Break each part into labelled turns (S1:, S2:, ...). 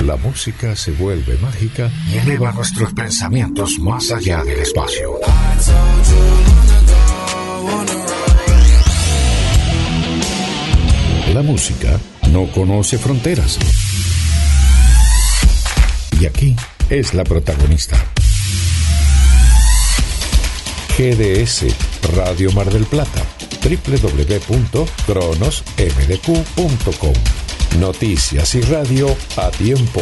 S1: La música se vuelve mágica y eleva nuestros pensamientos más allá del espacio. La música no conoce fronteras. Y aquí es la protagonista. GDS Radio Mar del Plata www.cronosmdq.com Noticias y radio a tiempo.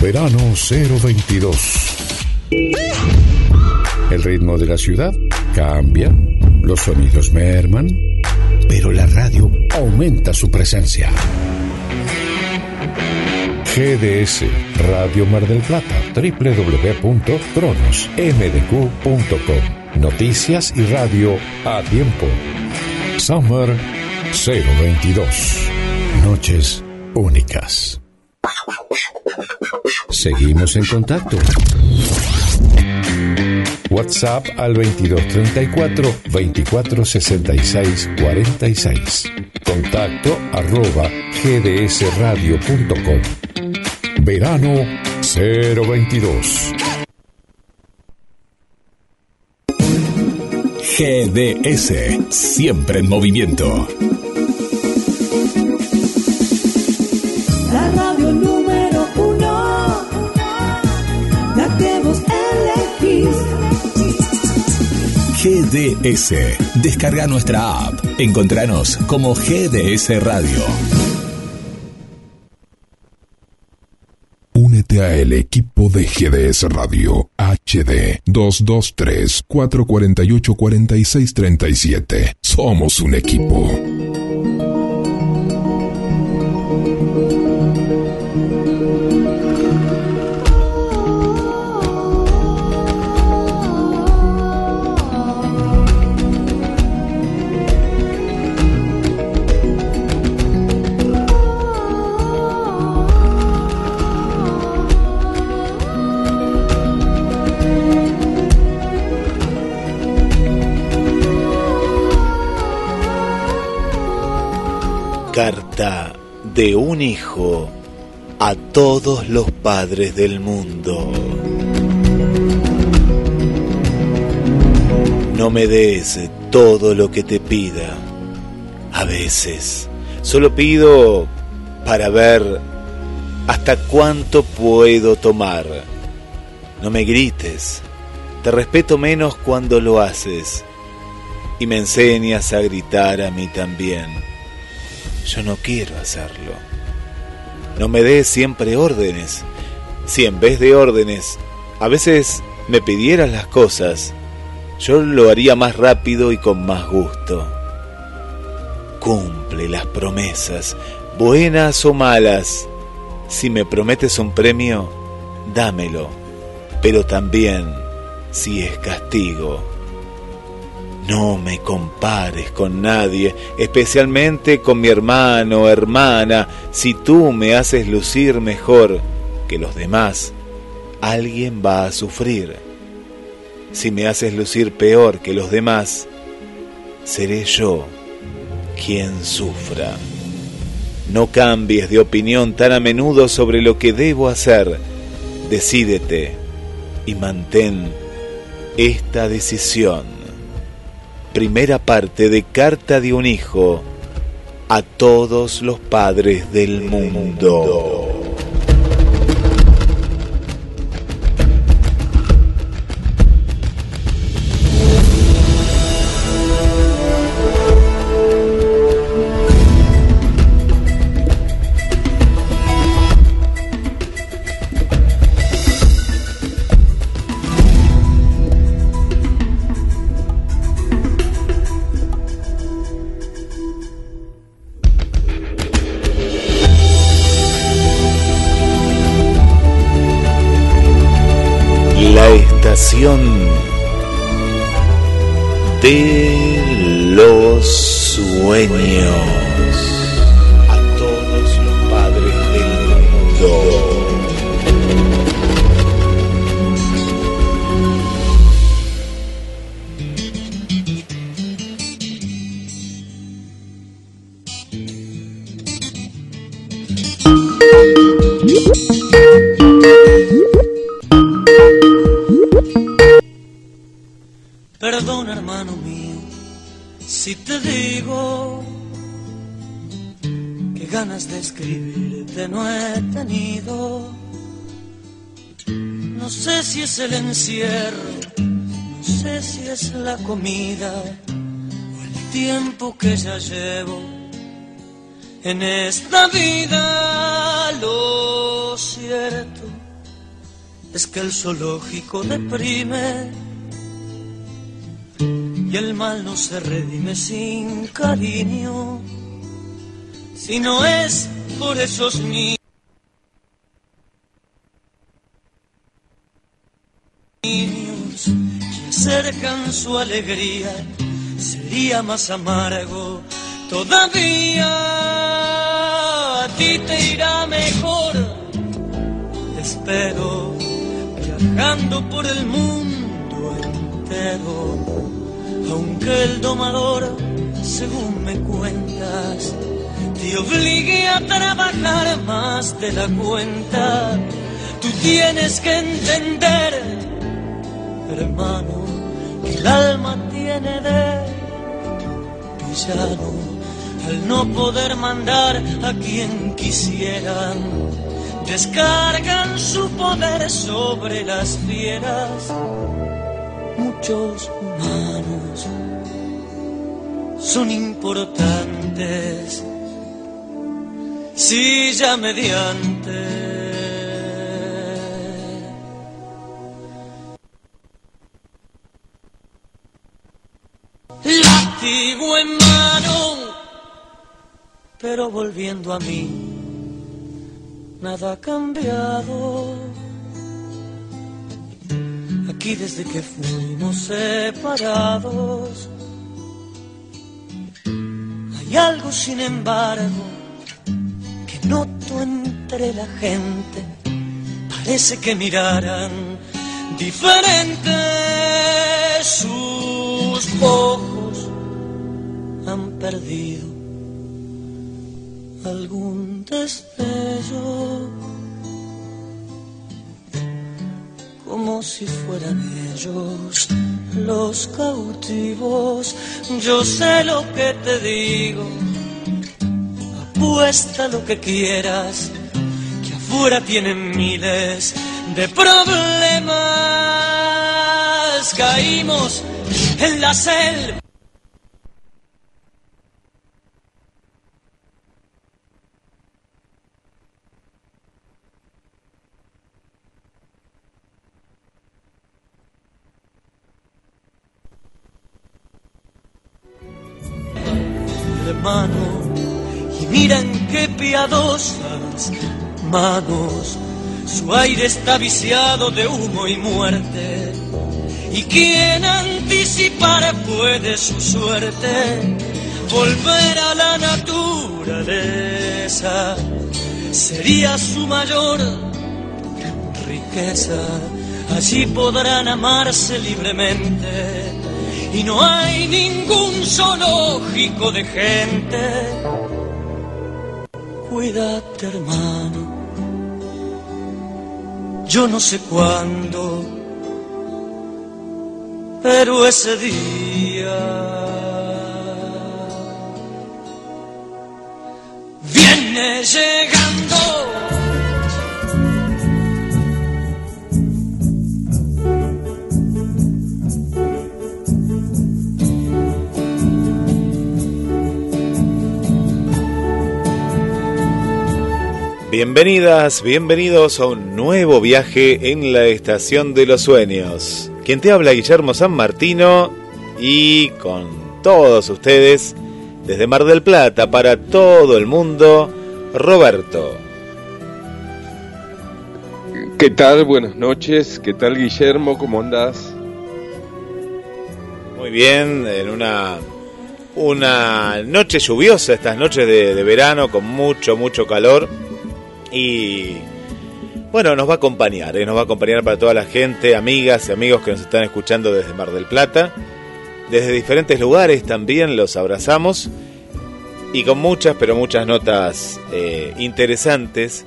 S1: Verano 022. El ritmo de la ciudad cambia, los sonidos merman, pero la radio aumenta su presencia. GDS Radio Mar del Plata, www.cronosmdq.com. Noticias y radio a tiempo. Summer 022. Noches únicas. Seguimos en contacto. WhatsApp al 2234 2466 46. Contacto arroba gdsradio.com. Verano 022.
S2: GDS, siempre en movimiento. GDS, descarga nuestra app. Encontranos como GDS Radio.
S3: Únete a el equipo de GDS Radio HD 223 448 4637. Somos un equipo.
S4: Carta de un hijo a todos los padres del mundo. No me des todo lo que te pida. A veces solo pido para ver hasta cuánto puedo tomar. No me grites. Te respeto menos cuando lo haces. Y me enseñas a gritar a mí también. Yo no quiero hacerlo. No me des siempre órdenes. Si en vez de órdenes a veces me pidieras las cosas, yo lo haría más rápido y con más gusto. Cumple las promesas, buenas o malas. Si me prometes un premio, dámelo. Pero también, si es castigo, no me compares con nadie, especialmente con mi hermano hermana. Si tú me haces lucir mejor que los demás, alguien va a sufrir. Si me haces lucir peor que los demás, seré yo quien sufra. No cambies de opinión tan a menudo sobre lo que debo hacer. Decídete y mantén esta decisión primera parte de Carta de un Hijo a todos los padres del mundo.
S5: Ganas de escribirte no he tenido. No sé si es el encierro, no sé si es la comida o el tiempo que ya llevo en esta vida. Lo cierto es que el zoológico deprime y el mal no se redime sin cariño, si no es por esos niños que acercan su alegría, sería más amargo todavía. A ti te irá mejor, espero, viajando por el mundo entero aunque el domador, según me cuentas, te obligue a trabajar más de la cuenta. Tú tienes que entender, hermano, que el alma tiene de villano al no poder mandar a quien quisieran. Descargan su poder sobre las fieras muchos humanos son importantes si ya mediante látigo en mano pero volviendo a mí nada ha cambiado aquí desde que fuimos separados. Hay algo, sin embargo, noto entre la gente. Parece que miraran diferente sus ojos. Han perdido algún destello como si fueran ellos los cautivos. Yo sé lo que te digo, apuesta lo que quieras, que afuera tienen miles de problemas. Caímos en la selva manos. Su aire está viciado de humo y muerte. Y quien anticipar puede su suerte, volver a la naturaleza sería su mayor riqueza. Allí podrán amarse libremente y no hay ningún zoológico de gente. Cuídate, hermano. Yo no sé cuándo, pero ese día viene llegando.
S4: Bienvenidas, bienvenidos a un nuevo viaje en la Estación de los Sueños. Quien te habla Guillermo San Martino y con todos ustedes desde Mar del Plata para todo el mundo, Roberto.
S6: ¿Qué tal? Buenas noches. ¿Qué tal Guillermo? ¿Cómo andás?
S4: Muy bien, en una una noche lluviosa, estas noches de, de verano con mucho, mucho calor y bueno, nos va a acompañar, ¿eh? nos va a acompañar para toda la gente, amigas y amigos que nos están escuchando desde Mar del Plata. Desde diferentes lugares también los abrazamos y con muchas, pero muchas notas eh, interesantes.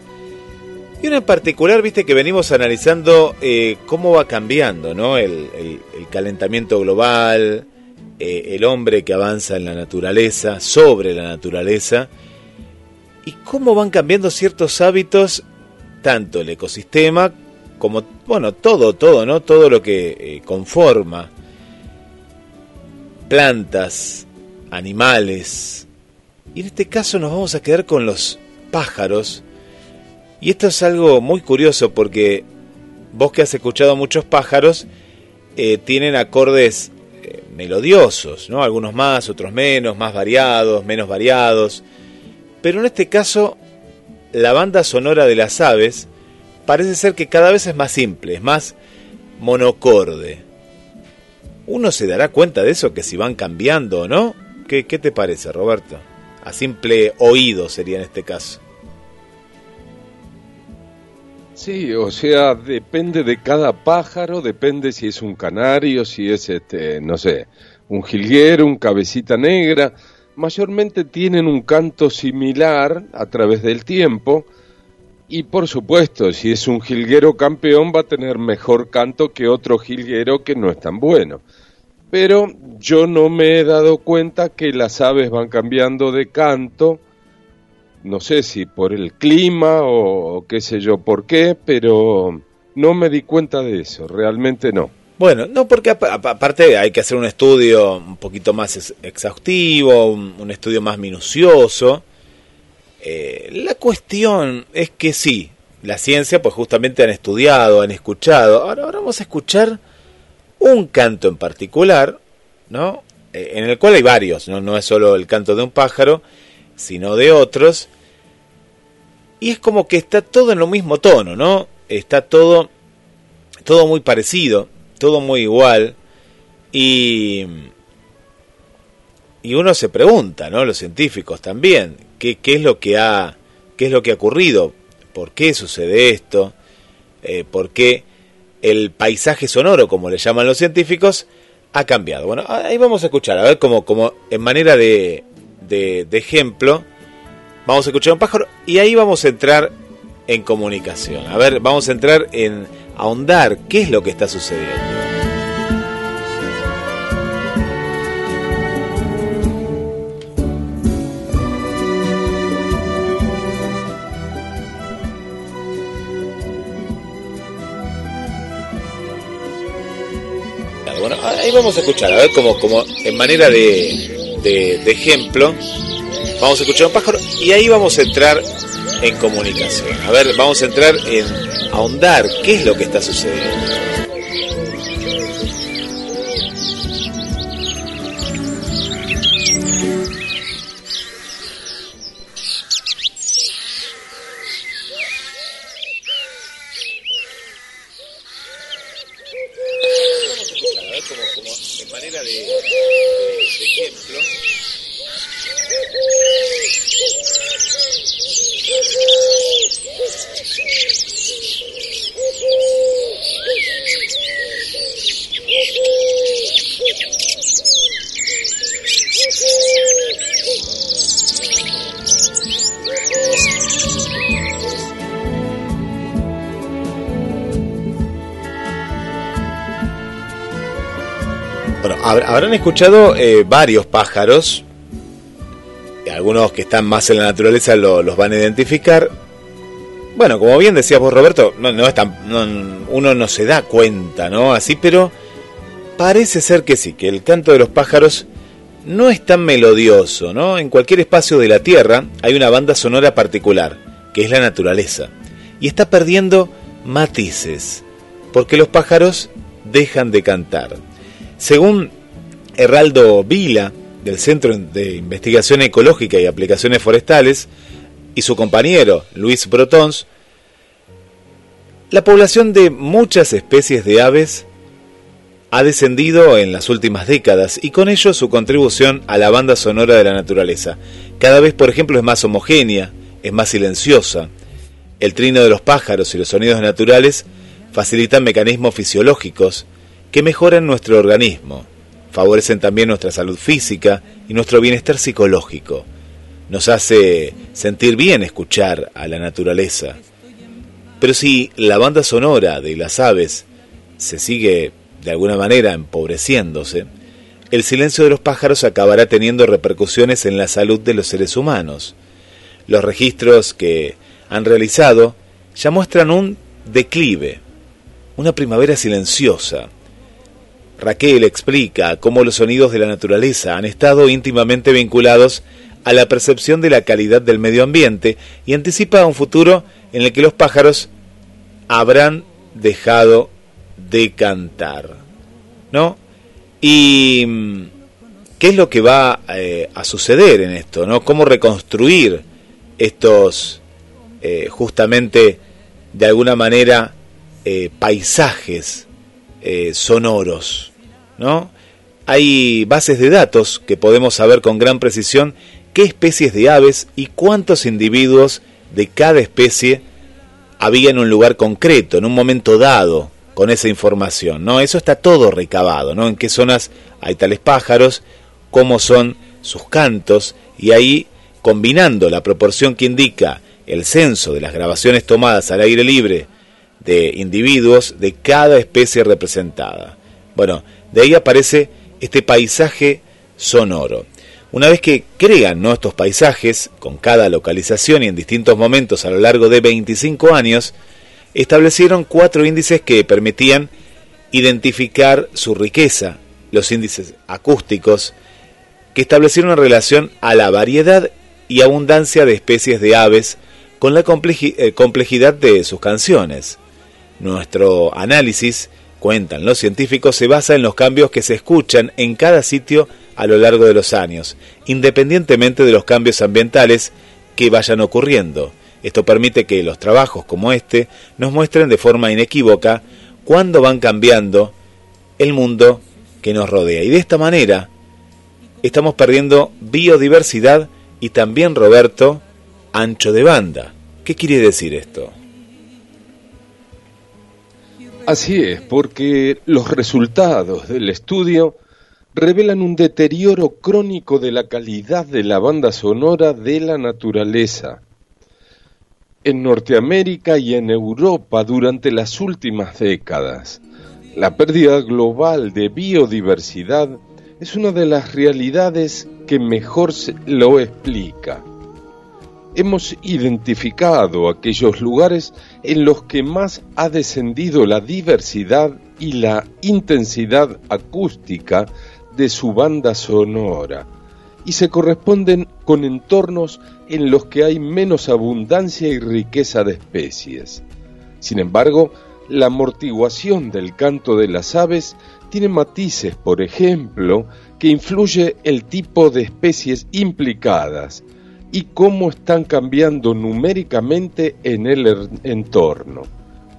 S4: Y una en particular, viste que venimos analizando eh, cómo va cambiando ¿no? el, calentamiento global, el hombre que avanza en la naturaleza, sobre la naturaleza y cómo van cambiando ciertos hábitos, tanto el ecosistema como, bueno, todo, todo, ¿no? Todo lo que eh, conforma plantas, animales. Y en este caso nos vamos a quedar con los pájaros. Y esto es algo muy curioso porque vos que has escuchado muchos pájaros, eh, tienen acordes eh, melodiosos, ¿no? Algunos más, otros menos, más variados, menos variados. Pero en este caso, la banda sonora de las aves parece ser que cada vez es más simple, es más monocorde. Uno se dará cuenta de eso que si van cambiando o no. ¿Qué, ¿Qué te parece, Roberto? A simple oído sería en este caso.
S6: Sí, o sea, depende de cada pájaro, depende si es un canario, si es, este, no sé, un jilguero, un cabecita negra. Mayormente tienen un canto similar a través del tiempo, y por supuesto, si es un jilguero campeón va a tener mejor canto que otro jilguero que no es tan bueno. Pero yo no me he dado cuenta que las aves van cambiando de canto, no sé si por el clima o, qué sé yo por qué, pero no me di cuenta de eso, realmente no.
S4: Bueno, no, porque aparte hay que hacer un estudio un poquito más exhaustivo, un, estudio más minucioso. Eh, la cuestión es que sí, la ciencia pues justamente han estudiado, han escuchado. Ahora, vamos a escuchar un canto en particular, ¿no? Eh, en el cual hay varios, ¿no? no es solo el canto de un pájaro, sino de otros. Y es como que está todo en lo mismo tono, ¿no? Está todo, todo muy parecido, todo muy igual. Y, y uno se pregunta, ¿no? Los científicos también, ¿qué, qué es lo que ha, qué es lo que ha ocurrido? ¿Por qué sucede esto? Eh, ¿Por qué el paisaje sonoro, como le llaman los científicos, ha cambiado? Bueno, ahí vamos a escuchar, a ver como, como en manera de, de, ejemplo, vamos a escuchar un pájaro y ahí vamos a entrar en comunicación. A ver, vamos a entrar en ahondar qué es lo que está sucediendo. Bueno, ahí vamos a escuchar, a ver, como, como en manera de, de, ejemplo, vamos a escuchar un pájaro y ahí vamos a entrar en comunicación. A ver, vamos a entrar en ahondar qué es lo que está sucediendo. Habrán escuchado eh, varios pájaros, algunos que están más en la naturaleza los van a identificar. Bueno, como bien decías vos, Roberto, no, no es tan, uno no se da cuenta, ¿no? Así, pero parece ser que sí, que el canto de los pájaros no es tan melodioso, ¿no? En cualquier espacio de la Tierra hay una banda sonora particular, que es la naturaleza, y está perdiendo matices, porque los pájaros dejan de cantar. Según Heraldo Vila, del Centro de Investigación Ecológica y Aplicaciones Forestales, y su compañero Luis Brotons, la población de muchas especies de aves ha descendido en las últimas décadas y con ello su contribución a la banda sonora de la naturaleza. Cada vez, por ejemplo, es más homogénea, es más silenciosa. El trino de los pájaros y los sonidos naturales facilitan mecanismos fisiológicos que mejoran nuestro organismo, favorecen también nuestra salud física y nuestro bienestar psicológico. Nos hace sentir bien escuchar a la naturaleza. Pero si la banda sonora de las aves se sigue de alguna manera empobreciéndose, el silencio de los pájaros acabará teniendo repercusiones en la salud de los seres humanos. los registros que han realizado ya muestran un declive, una primavera silenciosa. Raquel explica cómo los sonidos de la naturaleza han estado íntimamente vinculados a la percepción de la calidad del medio ambiente y anticipa un futuro en el que los pájaros habrán dejado de cantar. ¿No? Y mm, qué es lo que va eh, a suceder en esto, ¿no? Cómo reconstruir estos eh, justamente de alguna manera eh, paisajes sonoros, ¿no? Hay bases de datos que podemos saber con gran precisión qué especies de aves y cuántos individuos de cada especie había en un lugar concreto, en un momento dado, con esa información, ¿no? Eso está todo recabado, ¿no? En qué zonas hay tales pájaros, cómo son sus cantos, y ahí, combinando la proporción que indica el censo de las grabaciones tomadas al aire libre de individuos de cada especie representada. Bueno, de ahí aparece este paisaje sonoro. Una vez que crean estos paisajes, con cada localización y en distintos momentos a lo largo de 25 años, establecieron cuatro índices que permitían identificar su riqueza, los índices acústicos, que establecieron en relación a la variedad y abundancia de especies de aves con la eh, complejidad de sus canciones. Nuestro análisis, cuentan los científicos, se basa en los cambios que se escuchan en cada sitio a lo largo de los años, independientemente de los cambios ambientales que vayan ocurriendo. Esto permite que los trabajos como este nos muestren de forma inequívoca cuándo van cambiando el mundo que nos rodea. Y de esta manera estamos perdiendo biodiversidad y también, Roberto, ancho de banda. ¿Qué quiere decir esto?
S6: Así es, porque los resultados del estudio revelan un deterioro crónico de la calidad de la banda sonora de la naturaleza. En Norteamérica y en Europa durante las últimas décadas, la pérdida global de biodiversidad es una de las realidades que mejor lo explica. Hemos identificado aquellos lugares en los que más ha descendido la diversidad y la intensidad acústica de su banda sonora y se corresponden con entornos en los que hay menos abundancia y riqueza de especies. Sin embargo, la amortiguación del canto de las aves tiene matices, por ejemplo, que influye el tipo de especies implicadas y cómo están cambiando numéricamente en el entorno.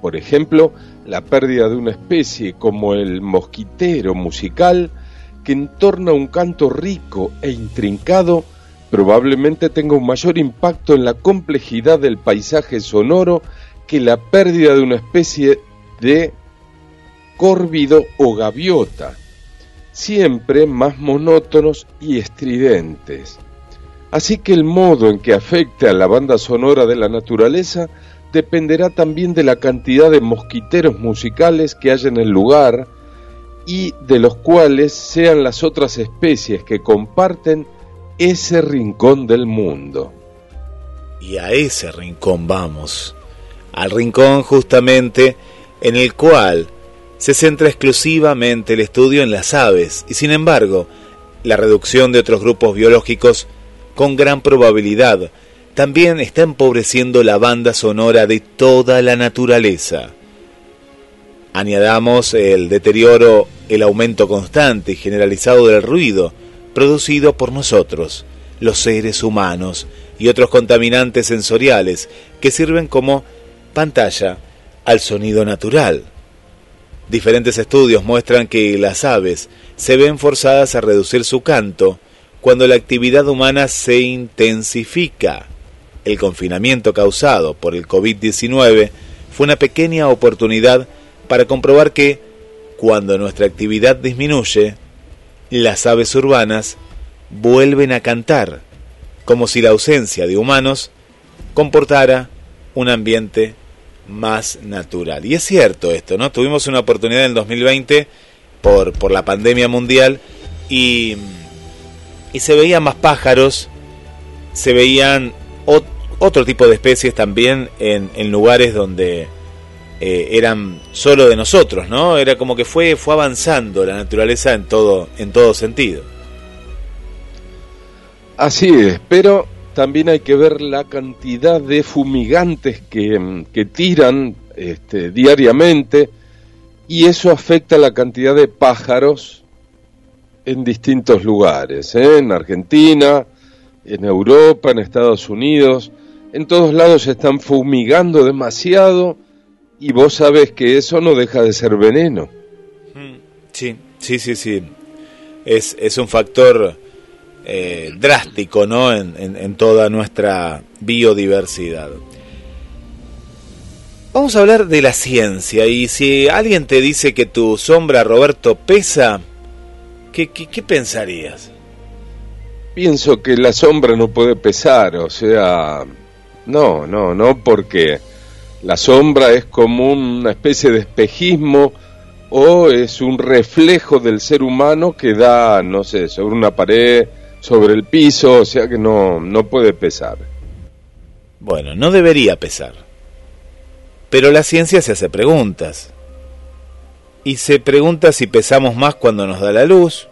S6: Por ejemplo, la pérdida de una especie como el mosquitero musical que entorna un canto rico e intrincado probablemente tenga un mayor impacto en la complejidad del paisaje sonoro que la pérdida de una especie de córvido o gaviota, siempre más monótonos y estridentes. Así que el modo en que afecte a la banda sonora de la naturaleza dependerá también de la cantidad de mosquiteros musicales que haya en el lugar, y de los cuales sean las otras especies que comparten ese rincón del mundo.
S4: Y a ese rincón vamos, al rincón justamente en el cual se centra exclusivamente el estudio en las aves y sin embargo la reducción de otros grupos biológicos con gran probabilidad también está empobreciendo la banda sonora de toda la naturaleza. Añadamos el deterioro, el aumento constante y generalizado del ruido producido por nosotros, los seres humanos, y otros contaminantes sensoriales que sirven como pantalla al sonido natural. Diferentes estudios muestran que las aves se ven forzadas a reducir su canto cuando la actividad humana se intensifica. El confinamiento causado por el COVID-19 fue una pequeña oportunidad para comprobar que, cuando nuestra actividad disminuye, las aves urbanas vuelven a cantar, como si la ausencia de humanos comportara un ambiente más natural. Y es cierto esto, ¿no? Tuvimos una oportunidad en el 2020 por, por la pandemia mundial y, y se veían más pájaros, se veían otro tipo de especies también en, lugares donde eh, eran solo de nosotros, ¿no? Era como que fue, fue avanzando la naturaleza en todo, en todo sentido.
S6: Así es, pero también hay que ver la cantidad de fumigantes que, que tiran este, diariamente y eso afecta la cantidad de pájaros en distintos lugares, ¿eh? en Argentina, en Europa, en Estados Unidos, en todos lados se están fumigando demasiado y vos sabes que eso no deja de ser veneno.
S4: Sí, sí, sí, sí. Es, es un factor eh, drástico, ¿no? En, en, toda nuestra biodiversidad. Vamos a hablar de la ciencia y si alguien te dice que tu sombra, Roberto, pesa, ¿qué, qué, qué pensarías?
S6: Pienso que la sombra no puede pesar, o sea, no, no, no, porque la sombra es como una especie de espejismo o es un reflejo del ser humano que da, no sé, sobre una pared, sobre el piso, o sea que no, no puede pesar.
S4: Bueno, no debería pesar. Pero la ciencia se hace preguntas. Y se pregunta si pesamos más cuando nos da la luz,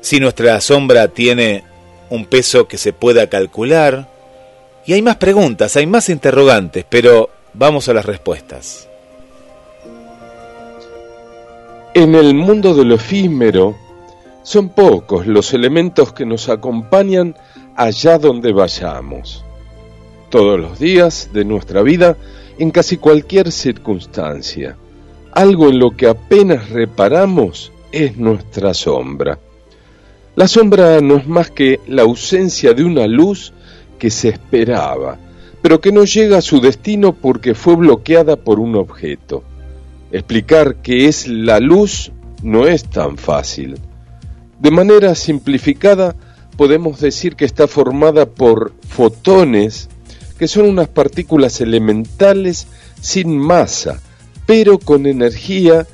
S4: si nuestra sombra tiene un peso que se pueda calcular, y hay más preguntas, hay más interrogantes, pero vamos a las respuestas.
S6: En el mundo de lo efímero, son pocos los elementos que nos acompañan allá donde vayamos. Todos los días de nuestra vida, en casi cualquier circunstancia, algo en lo que apenas reparamos es nuestra sombra. La sombra no es más que la ausencia de una luz que se esperaba, pero que no llega a su destino porque fue bloqueada por un objeto. Explicar qué es la luz no es tan fácil. De manera simplificada, podemos decir que está formada por fotones, que son unas partículas elementales sin masa, pero con energía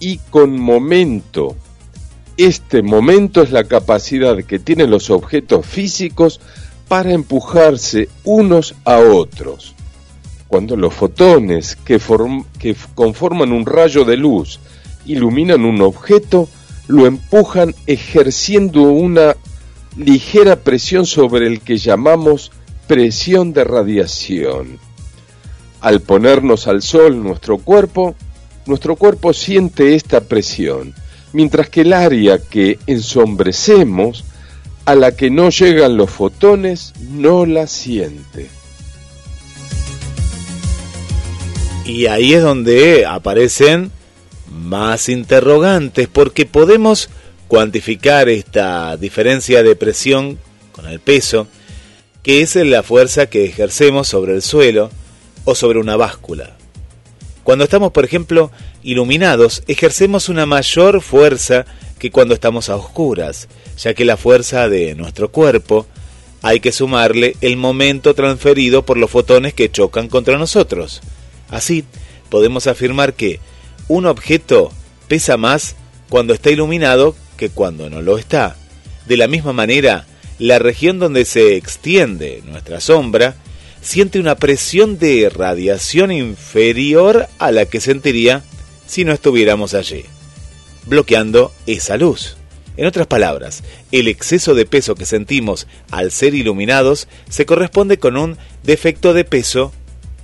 S6: y con momento. Este momento es la capacidad que tienen los objetos físicos para empujarse unos a otros. Cuando los fotones que, conforman un rayo de luz iluminan un objeto, lo empujan ejerciendo una ligera presión sobre el que llamamos presión de radiación. Al ponernos al sol nuestro cuerpo, nuestro cuerpo siente esta presión, mientras que el área que ensombrecemos a la que no llegan los fotones no la siente.
S4: Y ahí es donde aparecen más interrogantes, porque podemos cuantificar esta diferencia de presión con el peso, que es la fuerza que ejercemos sobre el suelo o sobre una báscula. Cuando estamos, por ejemplo, iluminados, ejercemos una mayor fuerza que cuando estamos a oscuras, ya que la fuerza de nuestro cuerpo hay que sumarle el momento transferido por los fotones que chocan contra nosotros. Así, podemos afirmar que un objeto pesa más cuando está iluminado que cuando no lo está. De la misma manera, la región donde se extiende nuestra sombra siente una presión de radiación inferior a la que sentiría si no estuviéramos allí, bloqueando esa luz. En otras palabras, el exceso de peso que sentimos al ser iluminados se corresponde con un defecto de peso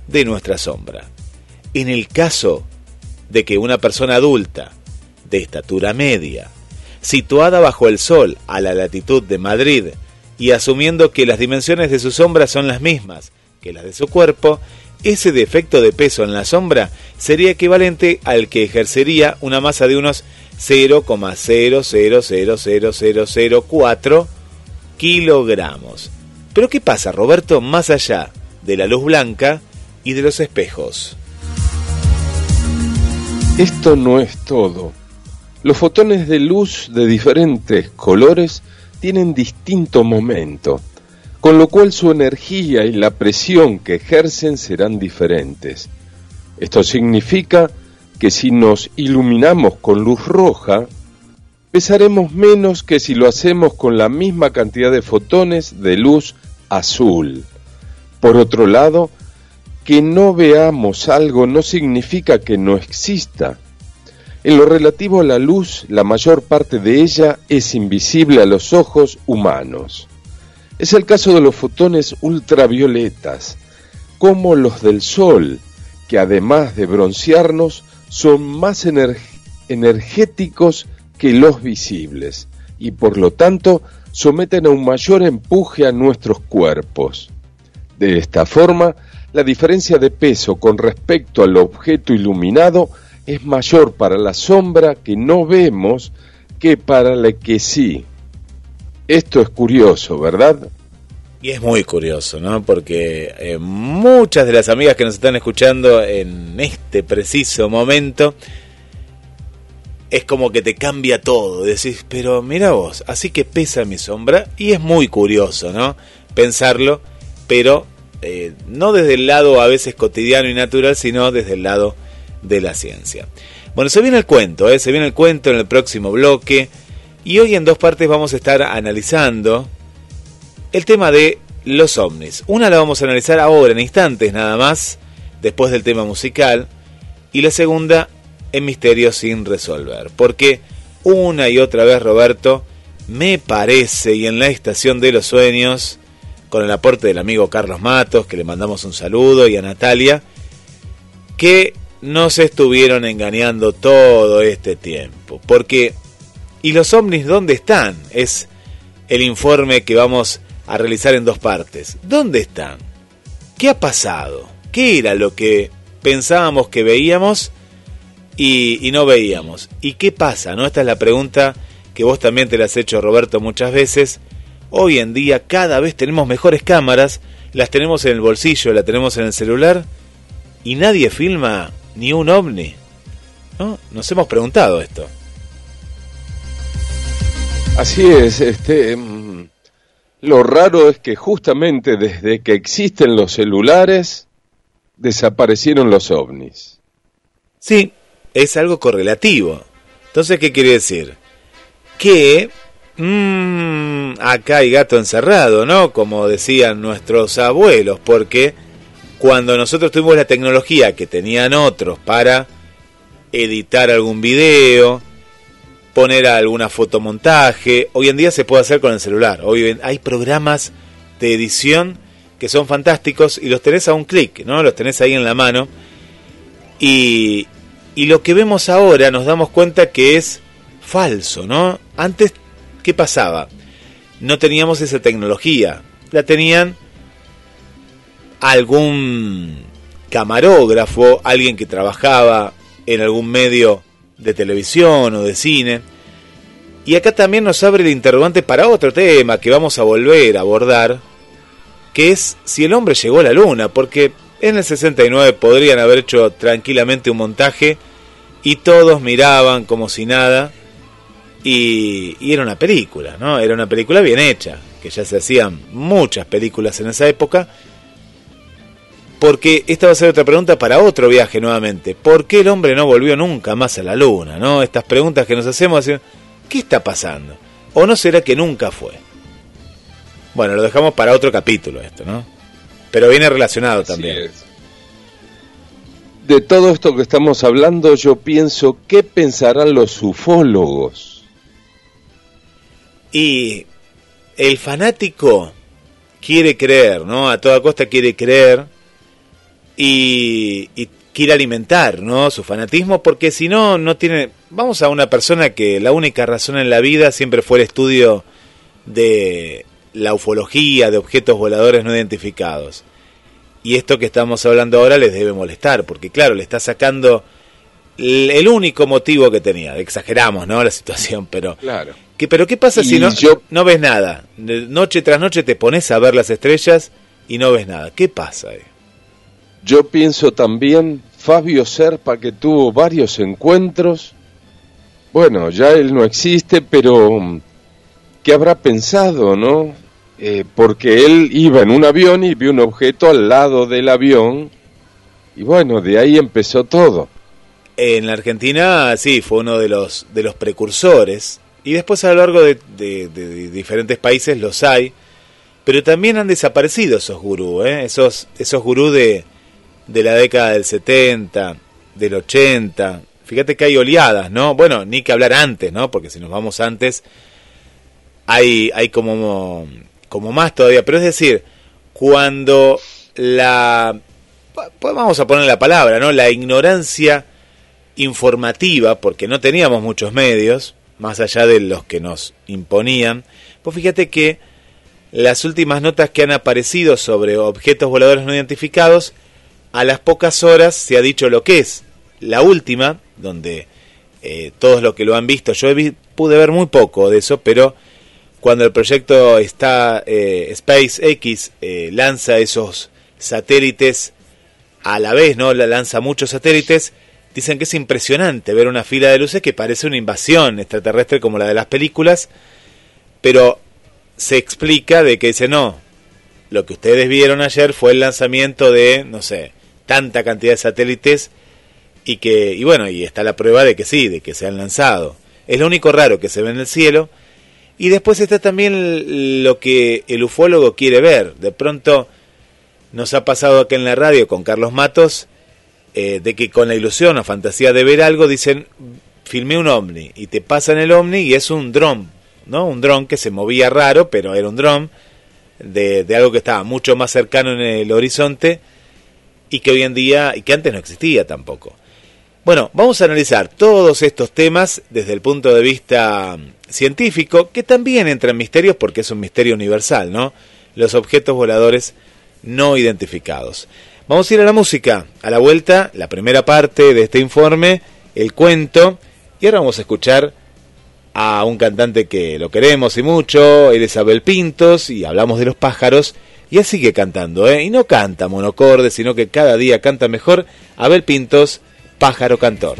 S4: de nuestra sombra. En el caso de que una persona adulta, de estatura media, situada bajo el sol a la latitud de Madrid y asumiendo que las dimensiones de su sombra son las mismas que las de su cuerpo, ese defecto de peso en la sombra sería equivalente al que ejercería una masa de unos 0,000004 kilogramos. Pero ¿qué pasa, Roberto, más allá de la luz blanca y de los espejos?
S6: Esto no es todo. Los fotones de luz de diferentes colores tienen distinto momento, con lo cual su energía y la presión que ejercen serán diferentes. Esto significa que si nos iluminamos con luz roja, pesaremos menos que si lo hacemos con la misma cantidad de fotones de luz azul. Por otro lado, que no veamos algo no significa que no exista. En lo relativo a la luz, la mayor parte de ella es invisible a los ojos humanos. Es el caso de los fotones ultravioletas, como los del Sol, que además de broncearnos, son más energéticos que los visibles y por lo tanto someten a un mayor empuje a nuestros cuerpos. De esta forma, la diferencia de peso con respecto al objeto iluminado es mayor para la sombra que no vemos que para la que sí. Esto es curioso, ¿verdad?
S4: Y es muy curioso, ¿no? Porque eh, muchas de las amigas que nos están escuchando en este preciso momento, es como que te cambia todo. Decís, pero mira vos, así que pesa mi sombra. Y es muy curioso, ¿no? Pensarlo, pero eh, no desde el lado a veces cotidiano y natural, sino desde el lado de la ciencia. Bueno, se viene el cuento, ¿eh? se viene el cuento en el próximo bloque. Y hoy en dos partes vamos a estar analizando el tema de los ovnis. Una la vamos a analizar ahora, en instantes nada más, después del tema musical. Y la segunda, en misterios sin resolver. Porque una y otra vez, Roberto, me parece, y en la estación de los sueños, con el aporte del amigo Carlos Matos, que le mandamos un saludo, y a Natalia, que nos estuvieron engañando todo este tiempo. Porque, ¿y los ovnis dónde están? Es el informe que vamos a realizar en dos partes. ¿Dónde están? ¿Qué ha pasado? ¿Qué era lo que pensábamos que veíamos y, no veíamos? ¿Y qué pasa? ¿No? Esta es la pregunta que vos también te la has hecho, Roberto, muchas veces. Hoy en día cada vez tenemos mejores cámaras, las tenemos en el bolsillo, las tenemos en el celular y nadie filma ni un ovni. ¿No? Nos hemos preguntado esto.
S6: Así es, este mm, lo raro es que justamente desde que existen los celulares, desaparecieron los ovnis.
S4: Sí, es algo correlativo. Entonces, ¿qué quiere decir? Que mmm, acá hay gato encerrado, ¿no? Como decían nuestros abuelos, porque cuando nosotros tuvimos la tecnología que tenían otros para editar algún video, poner alguna fotomontaje. Hoy en día se puede hacer con el celular. Hoy hay programas de edición que son fantásticos y los tenés a un clic, ¿no? Los tenés ahí en la mano. Y, y lo que vemos ahora nos damos cuenta que es falso, ¿no? Antes, ¿qué pasaba? No teníamos esa tecnología. La tenían algún camarógrafo, alguien que trabajaba en algún medio de televisión o de cine. Y acá también nos abre el interrogante para otro tema que vamos a volver a abordar, que es si el hombre llegó a la luna, porque en el 69 podrían haber hecho tranquilamente un montaje y todos miraban como si nada y, y, era una película, ¿no? Era una película bien hecha, que ya se hacían muchas películas en esa época porque esta va a ser otra pregunta para otro viaje nuevamente. ¿Por qué el hombre no volvió nunca más a la luna? ¿no? Estas preguntas que nos hacemos, ¿qué está pasando? ¿O no será que nunca fue? Bueno, lo dejamos para otro capítulo esto, ¿no? Pero viene relacionado también.
S6: De todo esto que estamos hablando, yo pienso, ¿qué pensarán los ufólogos?
S4: Y el fanático quiere creer, ¿no? A toda costa quiere creer y, quiere alimentar ¿no? su fanatismo porque si no, no tiene... Vamos a una persona que la única razón en la vida siempre fue el estudio de la ufología, de objetos voladores no identificados. Y esto que estamos hablando ahora les debe molestar, porque claro, le está sacando el único motivo que tenía. Exageramos, ¿no? La situación, pero...
S6: Claro.
S4: ¿Qué, pero ¿qué pasa si no, no ves nada? Noche tras noche te pones a ver las estrellas y no ves nada. ¿Qué pasa ahí?
S6: Yo pienso también Fabio Serpa que tuvo varios encuentros. Bueno, ya él no existe, pero mm, ¿qué habrá pensado, no? Eh, porque él iba en un avión y vio un objeto al lado del avión y bueno, de ahí empezó todo.
S4: En la Argentina, sí, fue uno de los, de los precursores y después a lo largo de, diferentes países los hay Pero también han desaparecido esos gurús, ¿eh? esos, esos gurús de, de la década del 70, del 80. Fíjate que hay oleadas, ¿no? Bueno, ni que hablar antes, ¿no? Porque si nos vamos antes, hay, hay como, como más todavía. Pero es decir, cuando la... Pues vamos a poner la palabra, ¿no? La ignorancia informativa, porque no teníamos muchos medios, más allá de los que nos imponían, pues fíjate que las últimas notas que han aparecido sobre objetos voladores no identificados, a las pocas horas se ha dicho lo que es. La última, donde eh, todos los que lo han visto, yo pude ver muy poco de eso, pero cuando el proyecto está eh, SpaceX eh, lanza esos satélites a la vez, ¿no? Lanza muchos satélites, dicen que es impresionante ver una fila de luces que parece una invasión extraterrestre como la de las películas, pero se explica de que dice, no, lo que ustedes vieron ayer fue el lanzamiento de, no sé, tanta cantidad de satélites y que, y bueno, y está la prueba de que sí, de que se han lanzado. Es lo único raro que se ve en el cielo. Y después está también lo que el ufólogo quiere ver. De pronto nos ha pasado acá en la radio con Carlos Matos, eh, de que con la ilusión o fantasía de ver algo dicen, filmé un ovni y te pasan el ovni y es un dron ¿no? Un dron que se movía raro, pero era un dron de, algo que estaba mucho más cercano en el horizonte y que hoy en día, y que antes no existía tampoco. Bueno, vamos a analizar todos estos temas desde el punto de vista científico, que también entra en misterios porque es un misterio universal, ¿no? Los objetos voladores no identificados. Vamos a ir a la música, a la vuelta, la primera parte de este informe, el cuento, y ahora vamos a escuchar a un cantante que lo queremos y mucho, él es Pintos y hablamos de los pájaros y él sigue cantando, ¿eh? y no canta monocorde, sino que cada día canta mejor Abel Pintos, pájaro cantor.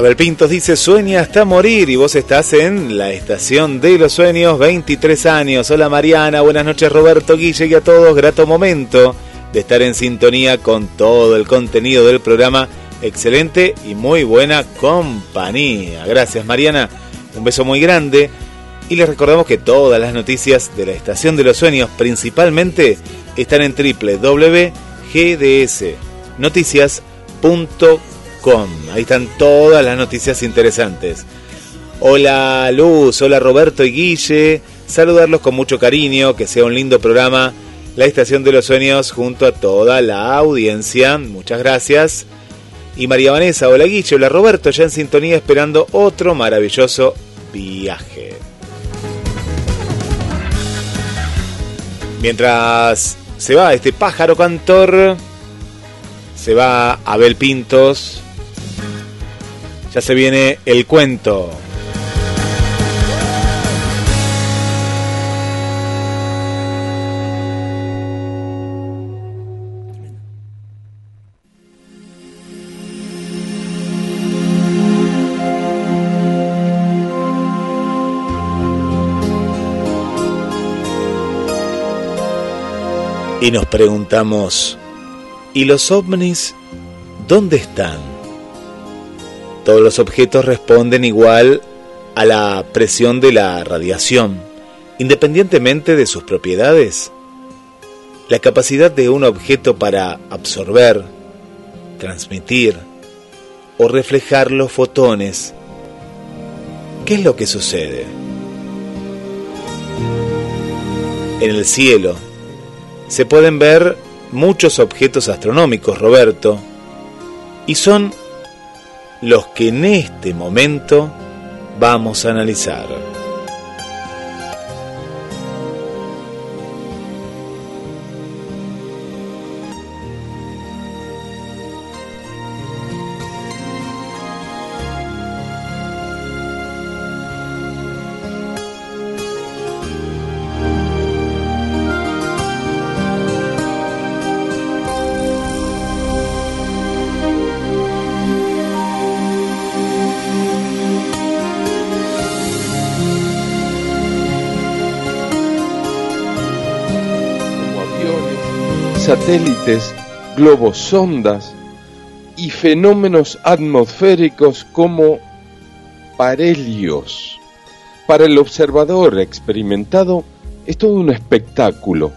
S4: Abel Pintos dice, sueña hasta morir y vos estás en la estación de los sueños, 23 años. Hola Mariana, buenas noches Roberto, Guille y a todos, grato momento de estar en sintonía con todo el contenido del programa. Excelente y muy buena compañía. Gracias Mariana, un beso muy grande. Y les recordamos que todas las noticias de la Estación de los Sueños principalmente están en www.gdsnoticias.com. Ahí están todas las noticias interesantes. Hola Luz, hola Roberto y Guille. Saludarlos con mucho cariño, que sea un lindo programa. La Estación de los Sueños junto a toda la audiencia. Muchas gracias. Y María Vanessa, hola Guille, hola Roberto, ya en sintonía esperando otro maravilloso viaje. Mientras se va este pájaro cantor, se va Abel Pintos, ya se viene el cuento. Y nos preguntamos, ¿y los ovnis dónde están? Todos los objetos responden igual a la presión de la radiación, independientemente de sus propiedades. La capacidad de un objeto para absorber, transmitir o reflejar los fotones. ¿Qué es lo que sucede? En el cielo se pueden ver muchos objetos astronómicos, Roberto, y son los que en este momento vamos a analizar.
S6: Satélites, globos sondas y fenómenos atmosféricos como parhelios. Para el observador experimentado es todo un espectáculo,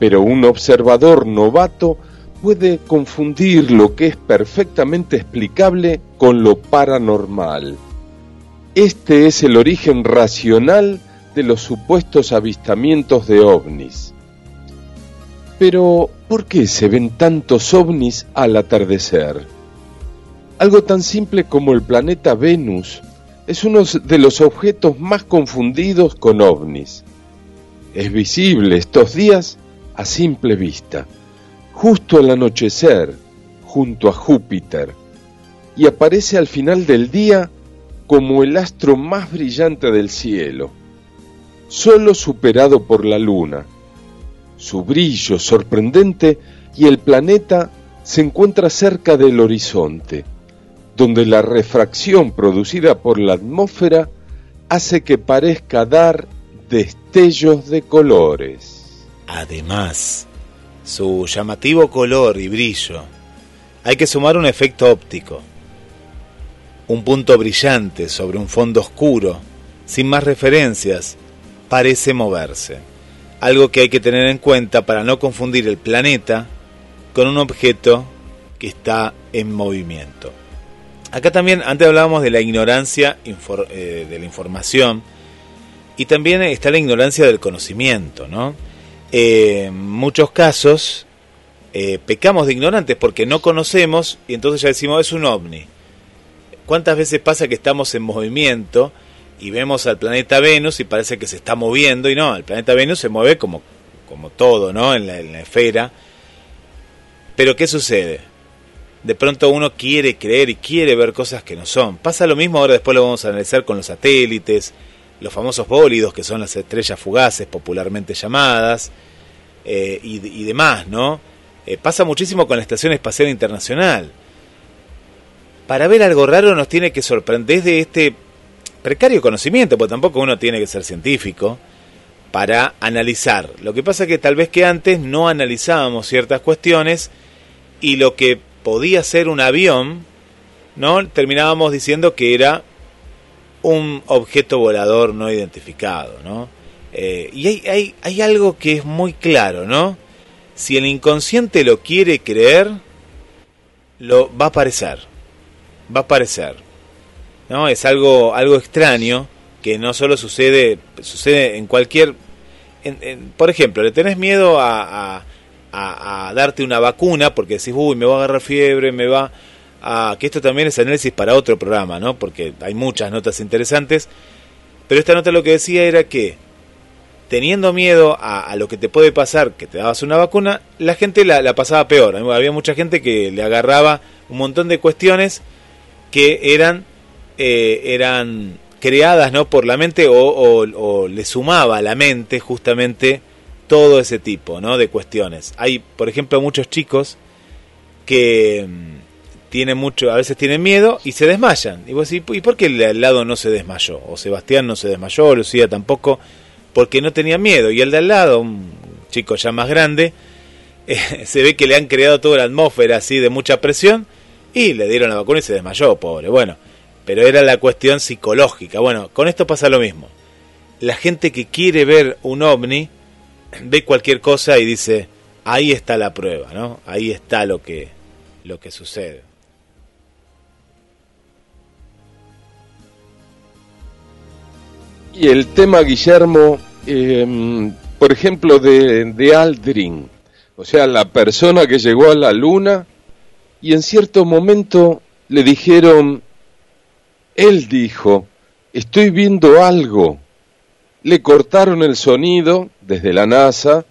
S6: pero un observador novato puede confundir lo que es perfectamente explicable con lo paranormal. Este es el origen racional de los supuestos avistamientos de ovnis. Pero, ¿por qué se ven tantos ovnis al atardecer? Algo tan simple como el planeta Venus es uno de los objetos más confundidos con ovnis. Es visible estos días a simple vista, justo al anochecer, junto a Júpiter, y aparece al final del día como el astro más brillante del cielo, solo superado por la luna. Su brillo sorprendente y el planeta se encuentra cerca del horizonte, donde la refracción producida por la atmósfera hace que parezca dar destellos de colores.
S4: Además, su llamativo color y brillo, hay que sumar un efecto óptico. Un punto brillante sobre un fondo oscuro sin más referencias, parece moverse. Algo que hay que tener en cuenta para no confundir el planeta con un objeto que está en movimiento. Acá también, antes hablábamos de la ignorancia eh, de la información y también está la ignorancia del conocimiento, ¿no? Eh, en muchos casos eh, pecamos de ignorantes porque no conocemos y entonces ya decimos es un ovni. ¿Cuántas veces pasa que estamos en movimiento y vemos al planeta Venus y parece que se está moviendo y no, el planeta Venus se mueve como, como todo, ¿no? En la, esfera. Pero ¿qué sucede? De pronto uno quiere creer y quiere ver cosas que no son. Pasa lo mismo, ahora después lo vamos a analizar con los satélites, los famosos bólidos, que son las estrellas fugaces popularmente llamadas, eh, y, demás, ¿no? Eh, pasa muchísimo con la Estación Espacial Internacional. Para ver algo raro nos tiene que sorprender de este precario conocimiento, porque tampoco uno tiene que ser científico para analizar. Lo que pasa es que tal vez que antes no analizábamos ciertas cuestiones y lo que podía ser un avión, ¿no? Terminábamos diciendo que era un objeto volador no identificado, ¿no? Eh, y hay, hay, hay algo que es muy claro, ¿no? Si el inconsciente lo quiere creer, lo va a aparecer, va a aparecer. ¿No? Es algo, algo extraño que no solo sucede, sucede en cualquier... por ejemplo, le tenés miedo a, a, darte una vacuna porque decís, uy, me va a agarrar fiebre, me va a... que esto también es análisis para otro programa, ¿no? Porque hay muchas notas interesantes. Pero esta nota lo que decía era que teniendo miedo a, lo que te puede pasar, que te dabas una vacuna, la gente la, la, pasaba peor. Había mucha gente que le agarraba un montón de cuestiones que eran eh, eran creadas ¿no? por la mente o, le sumaba a la mente justamente todo ese tipo ¿no? de cuestiones. Hay, por ejemplo, muchos chicos que mm, tienen mucho, a veces tienen miedo y se desmayan. Y vos decís, ¿y por qué el al lado no se desmayó? O Sebastián no se desmayó, o Lucía tampoco, porque no tenía miedo. Y el de al lado, un chico ya más grande, eh, se ve que le han creado toda la atmósfera así de mucha presión y le dieron la vacuna y se desmayó, pobre. Bueno, pero era la cuestión psicológica. Bueno, con esto pasa lo mismo. La gente que quiere ver un ovni ve cualquier cosa y dice, ahí está la prueba, ¿no? Ahí está lo que, lo que sucede.
S6: Y el tema, Guillermo, em, por ejemplo, de, de Aldrin, o sea, la persona que llegó a la luna y en cierto momento le dijeron, él dijo, estoy viendo algo. Le cortaron el sonido desde la NASA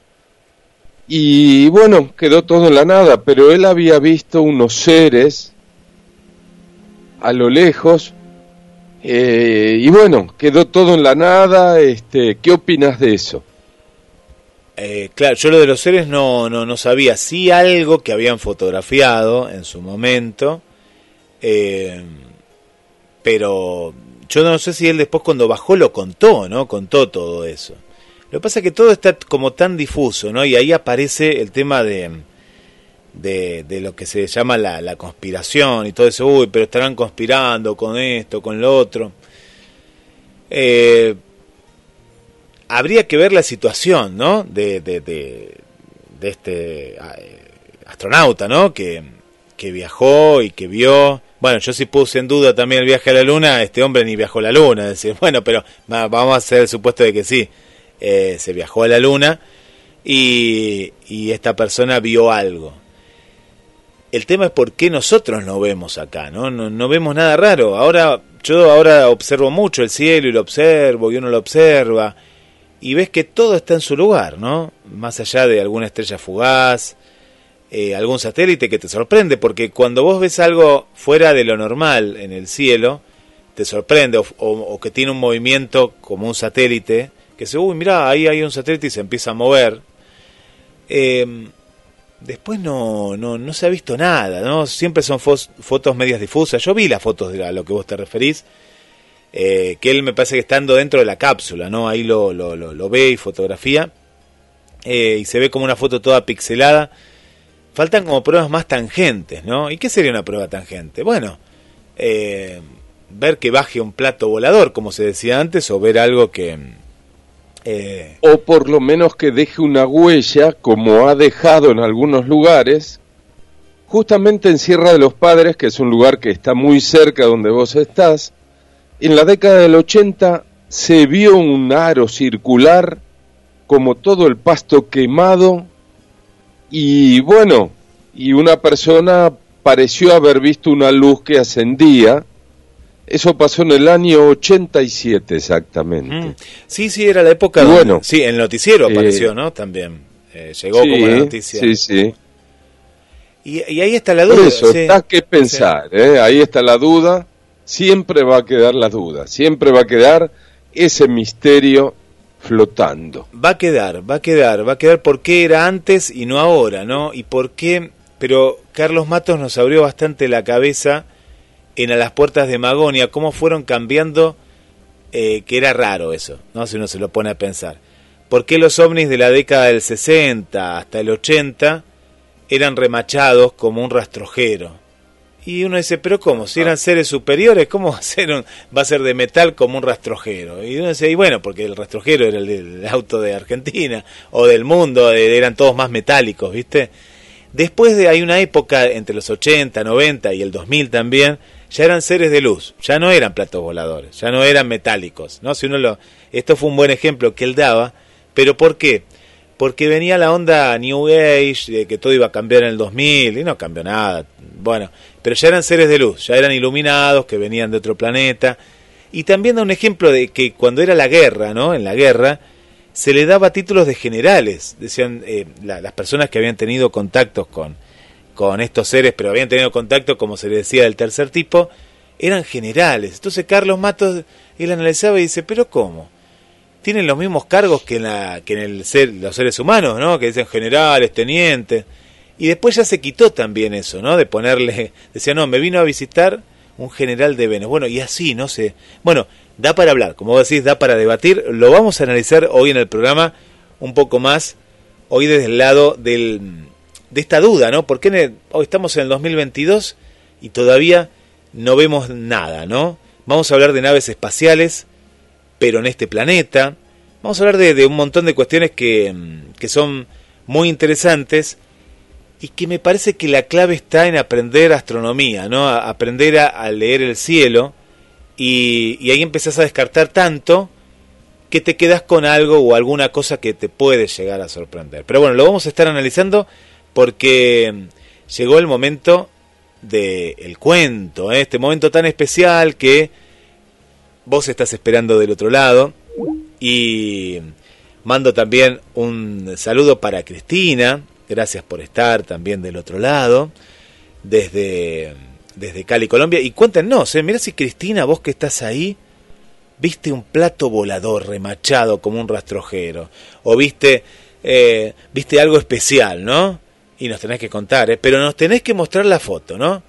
S6: y bueno, quedó todo en la nada, pero él había visto unos seres a lo lejos eh, y bueno, quedó todo en la nada. Este, ¿Qué opinas de eso?
S4: Eh, claro, yo lo de los seres no, no, no sabía. Sí algo que habían fotografiado en su momento. Eh, pero yo no sé si él después cuando bajó lo contó, ¿no? Contó todo eso. Lo que pasa es que todo está como tan difuso, ¿no? Y ahí aparece el tema de, de, lo que se llama la, la, conspiración y todo eso. Uy, pero estarán conspirando con esto, con lo otro. Eh, habría que ver la situación, ¿no? De, de, de, de este eh, astronauta, ¿no? Que, que viajó y que vio bueno, yo sí puse en duda también el viaje a la luna, este hombre ni viajó a la luna, es decir, bueno, pero vamos a hacer el supuesto de que sí, eh, se viajó a la luna y, esta persona vio algo. El tema es por qué nosotros no vemos acá, ¿no? No, no vemos nada raro. Ahora, yo ahora observo mucho el cielo y lo observo y uno lo observa y ves que todo está en su lugar, ¿no? Más allá de alguna estrella fugaz, eh, algún satélite que te sorprende, porque cuando vos ves algo fuera de lo normal en el cielo, te sorprende, o, que tiene un movimiento como un satélite, que se, uy, mira, ahí hay un satélite y se empieza a mover. Eh, después no, no, no se ha visto nada, ¿no? Siempre son fotos medias difusas. Yo vi las fotos de a lo que vos te referís, eh, que él me parece que estando dentro de la cápsula, ¿no? Ahí lo, lo, lo, ve y fotografía. y se ve como una foto toda pixelada faltan como pruebas más tangentes, ¿no? ¿Y qué sería una prueba tangente? Bueno, eh, ver que baje un plato volador, como se decía antes, o ver algo que...
S6: Eh, o por lo menos que deje una huella, como ha dejado en algunos lugares, justamente en Sierra de los Padres, que es un lugar que está muy cerca donde vos estás, en la década del 80 se vio un aro circular como todo el pasto quemado y bueno, y una persona pareció haber visto una luz que ascendía. Eso pasó en el año 87 exactamente. Mm.
S4: Sí, sí, era la época. Bueno, sí, en el noticiero eh, apareció, ¿no? También eh, llegó como la noticia.
S6: Sí, sí.
S4: Y, ahí está la duda.
S6: eso, está que pensar, ¿eh? ahí está la duda. Siempre va a quedar la duda, siempre va a quedar ese misterio flotando.
S4: Va a quedar, va a quedar, va a quedar por qué era antes y no ahora, ¿no? Y por qué pero Carlos Matos nos abrió bastante la cabeza en A las puertas de Magonia, cómo fueron cambiando, eh, que era raro eso, ¿no? si uno se lo pone a pensar. ¿Por qué los ovnis de la década del 60 hasta el 80 eran remachados como un rastrojero? Y uno dice, pero ¿cómo? Si eran seres superiores, ¿cómo va a ser, va a ser de metal como un rastrojero? Y uno dice, y bueno, porque el rastrojero era el del auto de Argentina o del mundo, eh, eran todos más metálicos, ¿viste? Después de hay una época entre los 80, 90 y el 2000 también, ya eran seres de luz, ya no eran platos voladores, ya no eran metálicos, ¿no? Si uno lo esto fue un buen ejemplo que él daba, pero ¿por qué? Porque venía la onda New Age, de que todo iba a cambiar en el 2000 y no cambió nada. Bueno, pero ya eran seres de luz, ya eran iluminados que venían de otro planeta. Y también da un ejemplo de que cuando era la guerra, ¿no? En la guerra, se le daba títulos de generales. Decían eh, las personas que habían tenido contactos con, con estos seres, pero habían tenido contacto, como se le decía, del tercer tipo, eran generales. Entonces Carlos Matos, él analizaba y dice, pero ¿cómo? Tienen los mismos cargos que en, la, que en el ser, los seres humanos, ¿no? Que dicen generales, tenientes. Y después ya se quitó también eso, ¿no? De ponerle, decía, no, me vino a visitar un general de Venus. Bueno, y así, no sé. Bueno, da para hablar, como decís, da para debatir. Lo vamos a analizar hoy en el programa un poco más, hoy desde el lado del, de esta duda, ¿no? Porque hoy estamos en el 2022 y todavía no vemos nada, ¿no? Vamos a hablar de naves espaciales, pero en este planeta. Vamos a hablar de, un montón de cuestiones que, que son muy interesantes y que me parece que la clave está en aprender astronomía, ¿no? aprender a leer el cielo y, ahí empezás a descartar tanto que te quedas con algo o alguna cosa que te puede llegar a sorprender. Pero bueno, lo vamos a estar analizando porque mm, llegó el momento del cuento, ¿eh? este momento tan especial que vos estás esperando del otro lado y mando también un saludo para Cristina, gracias por estar también del otro lado, desde desde Cali, Colombia. Y cuéntenos, ¿eh? mira si Cristina, vos que estás ahí, viste un plato volador remachado como un rastrojero. O viste, eh, viste algo especial, ¿no? Y nos tenés que contar, ¿eh? pero nos tenés que mostrar la foto, ¿no?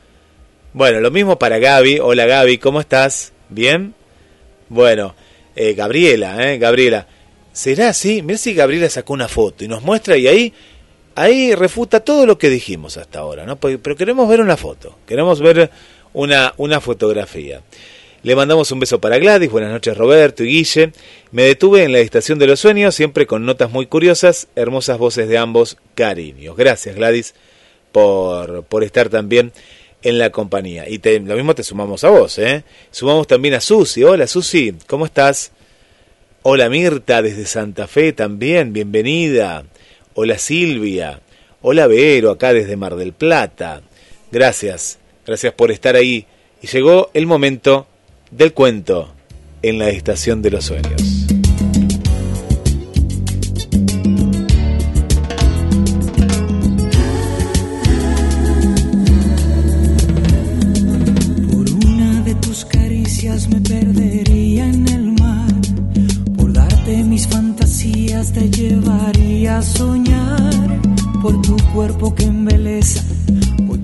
S4: Bueno, lo mismo para Gaby. Hola Gaby, ¿cómo estás? ¿Bien? Bueno, eh, Gabriela, ¿eh? Gabriela. ¿Será así? Mira si Gabriela sacó una foto y nos muestra y ahí ahí refuta todo lo que dijimos hasta ahora, ¿no? Pero queremos ver una foto, queremos ver una, una fotografía. Le mandamos un beso para Gladys, buenas noches Roberto y Guille. Me detuve en la estación de los sueños, siempre con notas muy curiosas, hermosas voces de ambos, cariños. Gracias Gladys por, por estar también en la compañía. Y lo mismo te sumamos a vos, ¿eh? Sumamos también a Susi. Hola Susi, ¿cómo estás? Hola Mirta desde Santa Fe también, bienvenida. Hola Silvia. Hola Vero, acá desde Mar del Plata. Gracias, gracias por estar ahí. Y llegó el momento del cuento en la estación de los sueños.
S5: Te llevaría a soñar por tu cuerpo que embeleza.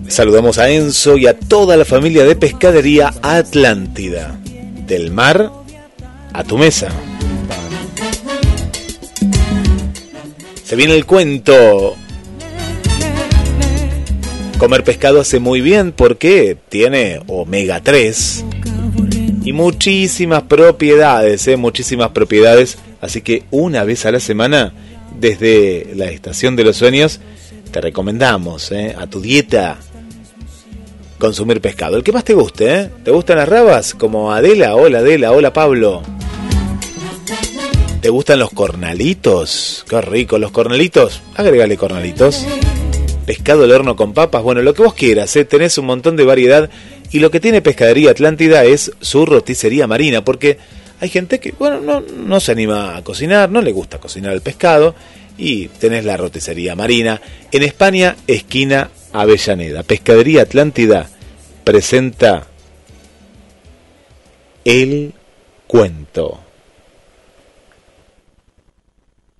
S4: Saludamos a Enzo y a toda la familia de Pescadería Atlántida. Del mar a tu mesa. Se viene el cuento. Comer pescado hace muy bien porque tiene omega 3. y muchísimas propiedades, ¿eh? muchísimas propiedades. Así que una vez a la semana, desde la Estación de los Sueños, te recomendamos ¿eh? a tu dieta consumir pescado. El que más te guste, ¿eh? ¿Te gustan las rabas? Como Adela, hola Adela, hola Pablo. ¿Te gustan los cornalitos? Qué rico, los cornalitos. Agregale cornalitos. Pescado al horno con papas, bueno, lo que vos quieras, ¿eh? tenés un montón de variedad. Y lo que tiene Pescadería Atlántida es su roticería marina, porque hay gente que, bueno, no, no se anima a cocinar, no le gusta cocinar el pescado, y tenés la roticería marina. En España, esquina Avellaneda. Pescadería Atlántida presenta El Cuento.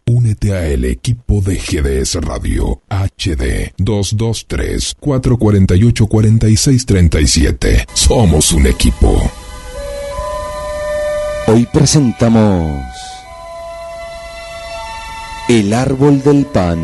S3: Únete a el equipo de GDS Radio HD 223 448 4637. Somos un equipo.
S7: Hoy presentamos El árbol del pan.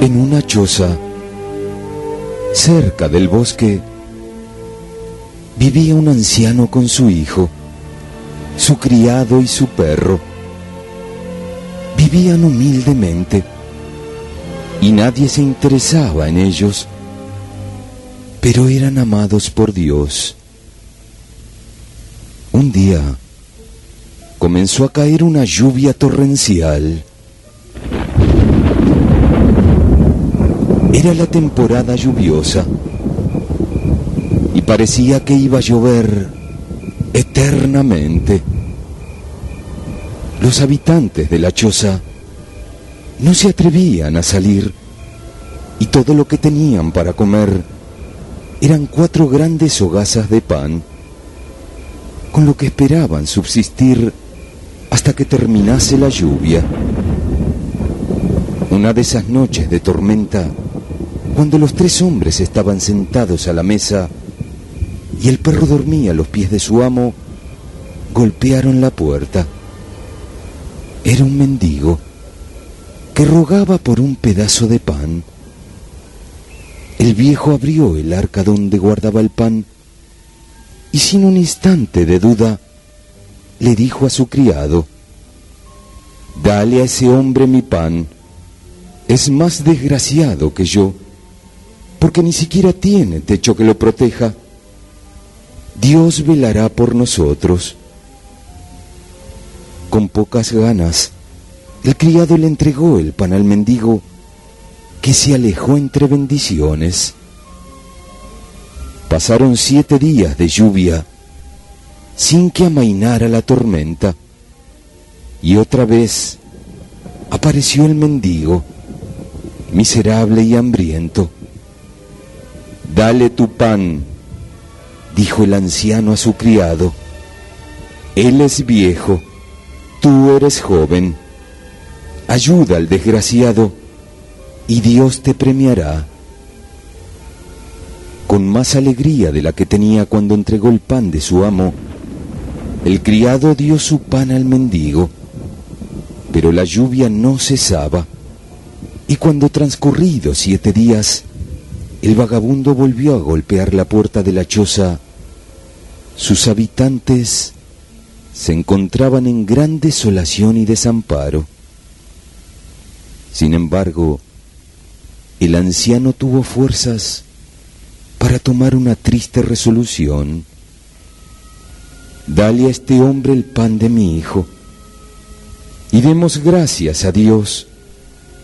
S7: En una choza, cerca del bosque, vivía un anciano con su hijo, su criado y su perro. Vivían humildemente y nadie se interesaba en ellos, pero eran amados por Dios. Un día comenzó a caer una lluvia torrencial. Era la temporada lluviosa y parecía que iba a llover eternamente. Los habitantes de la choza no se atrevían a salir y todo lo que tenían para comer eran cuatro grandes hogazas de pan, con lo que esperaban subsistir hasta que terminase la lluvia. Una de esas noches de tormenta, cuando los tres hombres estaban sentados a la mesa y el perro dormía a los pies de su amo, golpearon la puerta. Era un mendigo que rogaba por un pedazo de pan. El viejo abrió el arca donde guardaba el pan y sin un instante de duda le dijo a su criado, Dale a ese hombre mi pan, es más desgraciado que yo porque ni siquiera tiene techo que lo proteja. Dios velará por nosotros. Con pocas ganas, el criado le entregó el pan al mendigo, que se alejó entre bendiciones. Pasaron siete días de lluvia sin que amainara la tormenta, y otra vez apareció el mendigo, miserable y hambriento. Dale tu pan, dijo el anciano a su criado. Él es viejo, tú eres joven. Ayuda al desgraciado y Dios te premiará. Con más alegría de la que tenía cuando entregó el pan de su amo, el criado dio su pan al mendigo, pero la lluvia no cesaba, y cuando transcurridos siete días, el vagabundo volvió a golpear la puerta de la choza. Sus habitantes se encontraban en gran desolación y desamparo. Sin embargo, el anciano tuvo fuerzas para tomar una triste resolución. Dale a este hombre el pan de mi hijo y demos gracias a Dios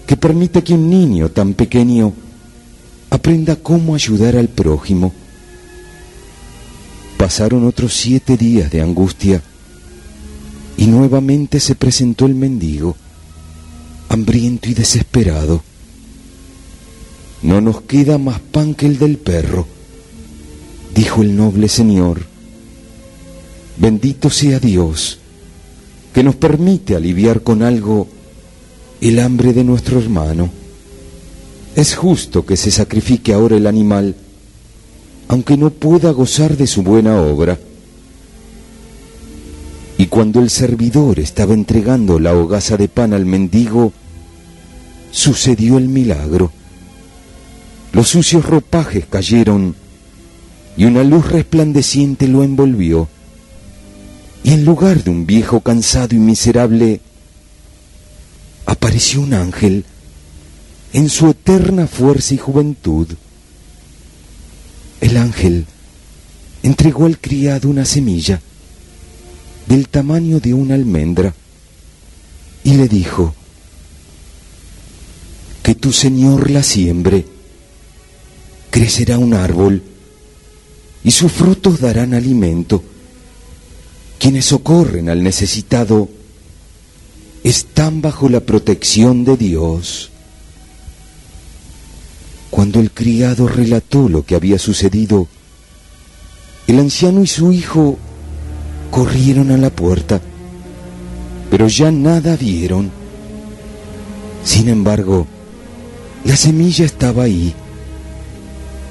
S7: que permite que un niño tan pequeño aprenda cómo ayudar al prójimo. Pasaron otros siete días de angustia y nuevamente se presentó el mendigo, hambriento y desesperado. No nos queda más pan que el del perro, dijo el noble señor. Bendito sea Dios, que nos permite aliviar con algo el hambre de nuestro hermano. Es justo que se sacrifique ahora el animal aunque no pueda gozar de su buena obra. Y cuando el servidor estaba entregando la hogaza de pan al mendigo, sucedió el milagro. Los sucios ropajes cayeron y una luz resplandeciente lo envolvió. Y en lugar de un viejo cansado y miserable, apareció un ángel en su eterna fuerza y juventud. El ángel entregó al criado una semilla del tamaño de una almendra y le dijo, que tu Señor la siembre, crecerá un árbol y sus frutos darán alimento. Quienes socorren al necesitado están bajo la protección de Dios. Cuando el criado relató lo que había sucedido, el anciano y su hijo corrieron a la puerta, pero ya nada vieron. Sin embargo, la semilla estaba ahí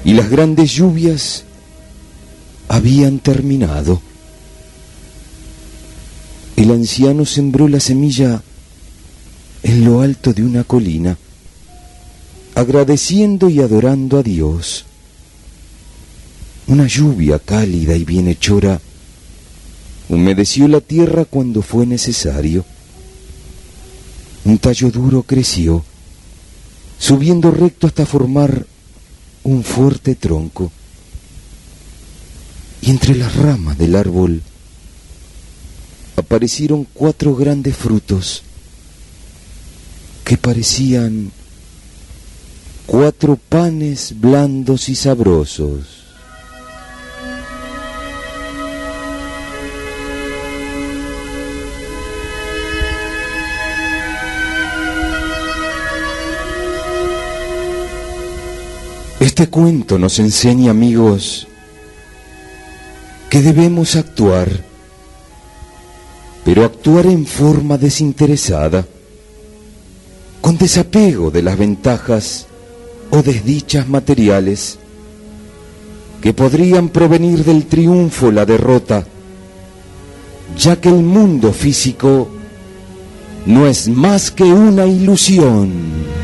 S7: y las grandes lluvias habían terminado. El anciano sembró la semilla en lo alto de una colina, agradeciendo y adorando a Dios. Una lluvia cálida y bienhechora humedeció la tierra cuando fue necesario. Un tallo duro creció, subiendo recto hasta formar un fuerte tronco. Y entre las ramas del árbol aparecieron cuatro grandes frutos que parecían cuatro panes blandos y sabrosos. Este cuento nos enseña, amigos, que debemos actuar, pero actuar en forma desinteresada, con desapego de las ventajas o desdichas materiales que podrían provenir del triunfo o la derrota, ya que el mundo físico no es más que una ilusión.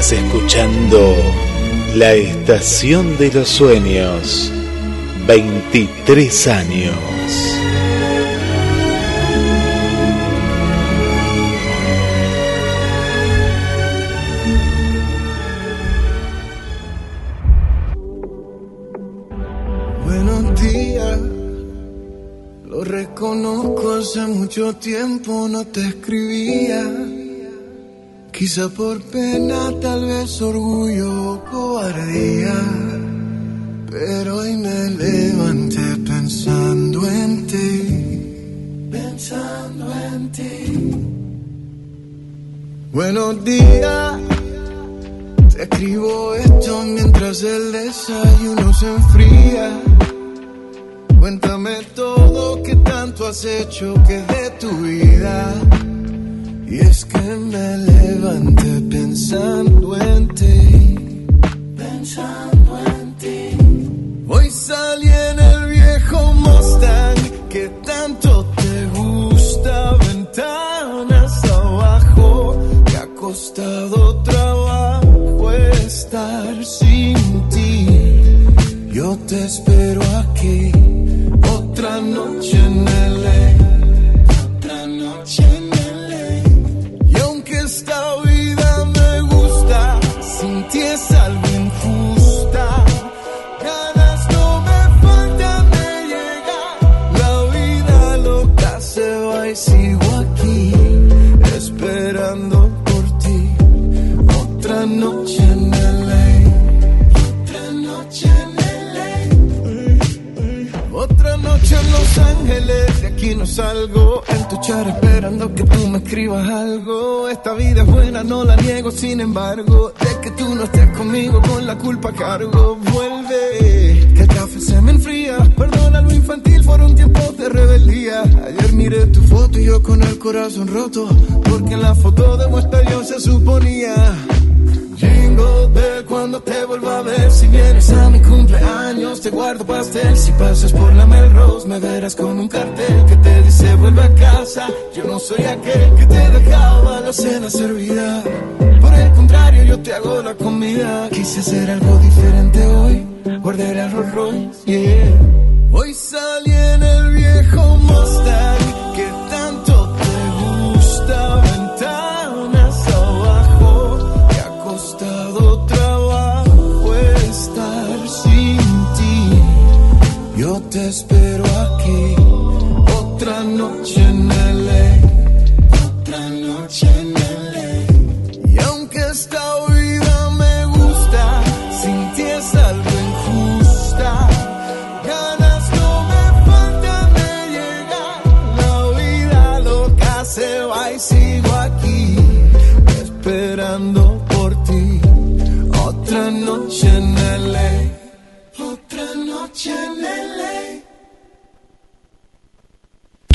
S4: Estás escuchando La Estación de los Sueños. 23 años.
S8: Buenos días, lo reconozco, hace mucho tiempo no te escribía. Quizá por pena, tal vez orgullo o cobardía. Pero hoy me levanté pensando en ti, pensando en ti. Buenos días, te escribo esto mientras el desayuno se enfría. Cuéntame todo que tanto has hecho que de tu vida. Y es que me levanté pensando en ti. Pensando en ti. Hoy salí en el viejo Mustang que tanto te gusta. Ventanas abajo, te ha costado trabajo estar sin ti. Yo te espero aquí, otra noche en el salgo. En tu char esperando que tú me escribas algo. Esta vida es buena, no la niego, sin embargo. De que tú no estés conmigo, con la culpa cargo. Vuelve, que el café se me enfría. Perdona lo infantil, fueron tiempos de rebeldía. Ayer miré tu foto y yo con el corazón roto. Porque en la foto de vuestra yo se suponía. Cuando te vuelva a ver. Si vienes a mi cumpleaños te guardo pastel. Si pasas por la Melrose me verás con un cartel Que te dice vuelve a casa Yo no soy aquel que te dejaba la cena servida. Por el contrario yo te hago la comida. Quise hacer algo diferente hoy. Guardé el Rolls Royce, yeah. Hoy salí en el viejo Mustang espero aquí, otra noche en LA, otra noche en LA. Y aunque esta vida me gusta, sin ti es algo injusta. Ganas no me faltan de llegar, la vida loca se va y sigo aquí esperando por ti. Otra noche en LA.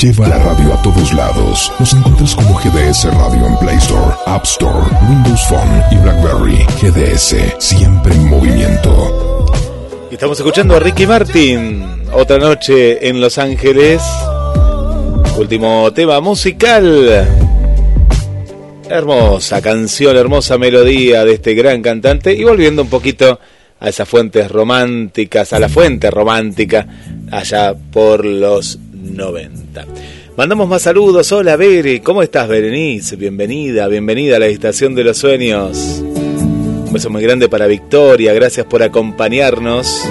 S3: Lleva la radio a todos lados. Nos encuentras como GDS Radio en Play Store, App Store, Windows Phone y BlackBerry. GDS, siempre en movimiento.
S4: Y Estamos escuchando a Ricky Martin. Otra noche en Los Ángeles. Último tema musical. Hermosa canción, hermosa melodía de este gran cantante. Y volviendo un poquito a esas fuentes románticas, a la fuente romántica, allá por los 90. Mandamos más saludos. Hola, Bere. ¿Cómo estás, Berenice? Bienvenida, bienvenida a la Estación de los Sueños. Un beso muy grande para Victoria. Gracias por acompañarnos.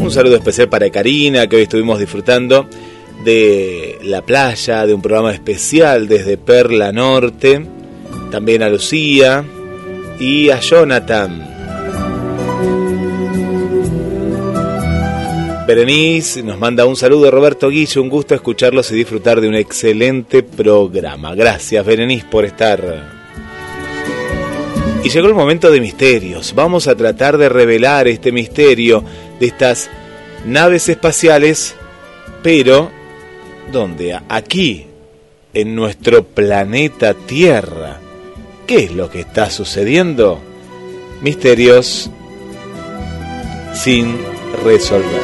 S4: Un saludo especial para Karina, que hoy estuvimos disfrutando de la playa, de un programa especial desde Perla Norte. También a Lucía y a Jonathan. Berenice nos manda un saludo Roberto Guillo, un gusto escucharlos y disfrutar de un excelente programa. Gracias Berenice por estar. Y llegó el momento de misterios. Vamos a tratar de revelar este misterio de estas naves espaciales, pero ¿dónde? Aquí, en nuestro planeta Tierra. ¿Qué es lo que está sucediendo? Misterios sin resolver.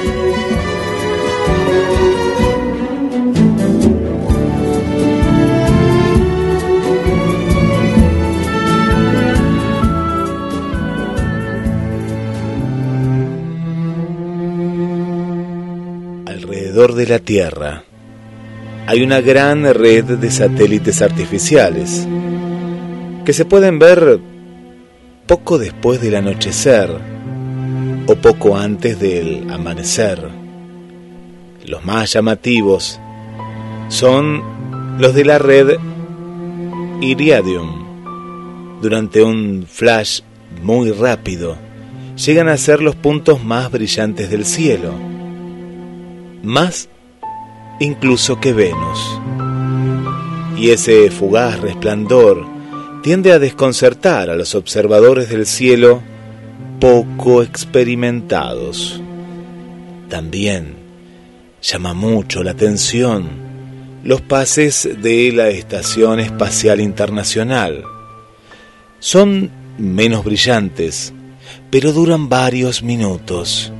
S4: Alrededor de la Tierra hay una gran red de satélites artificiales que se pueden ver poco después del anochecer o poco antes del amanecer. Los más llamativos son los de la red Iridium. Durante un flash muy rápido, llegan a ser los puntos más brillantes del cielo, más incluso que Venus. Y ese fugaz resplandor tiende a desconcertar a los observadores del cielo poco experimentados. También llama mucho la atención los pases de la Estación Espacial Internacional. Son menos brillantes, pero duran varios minutos.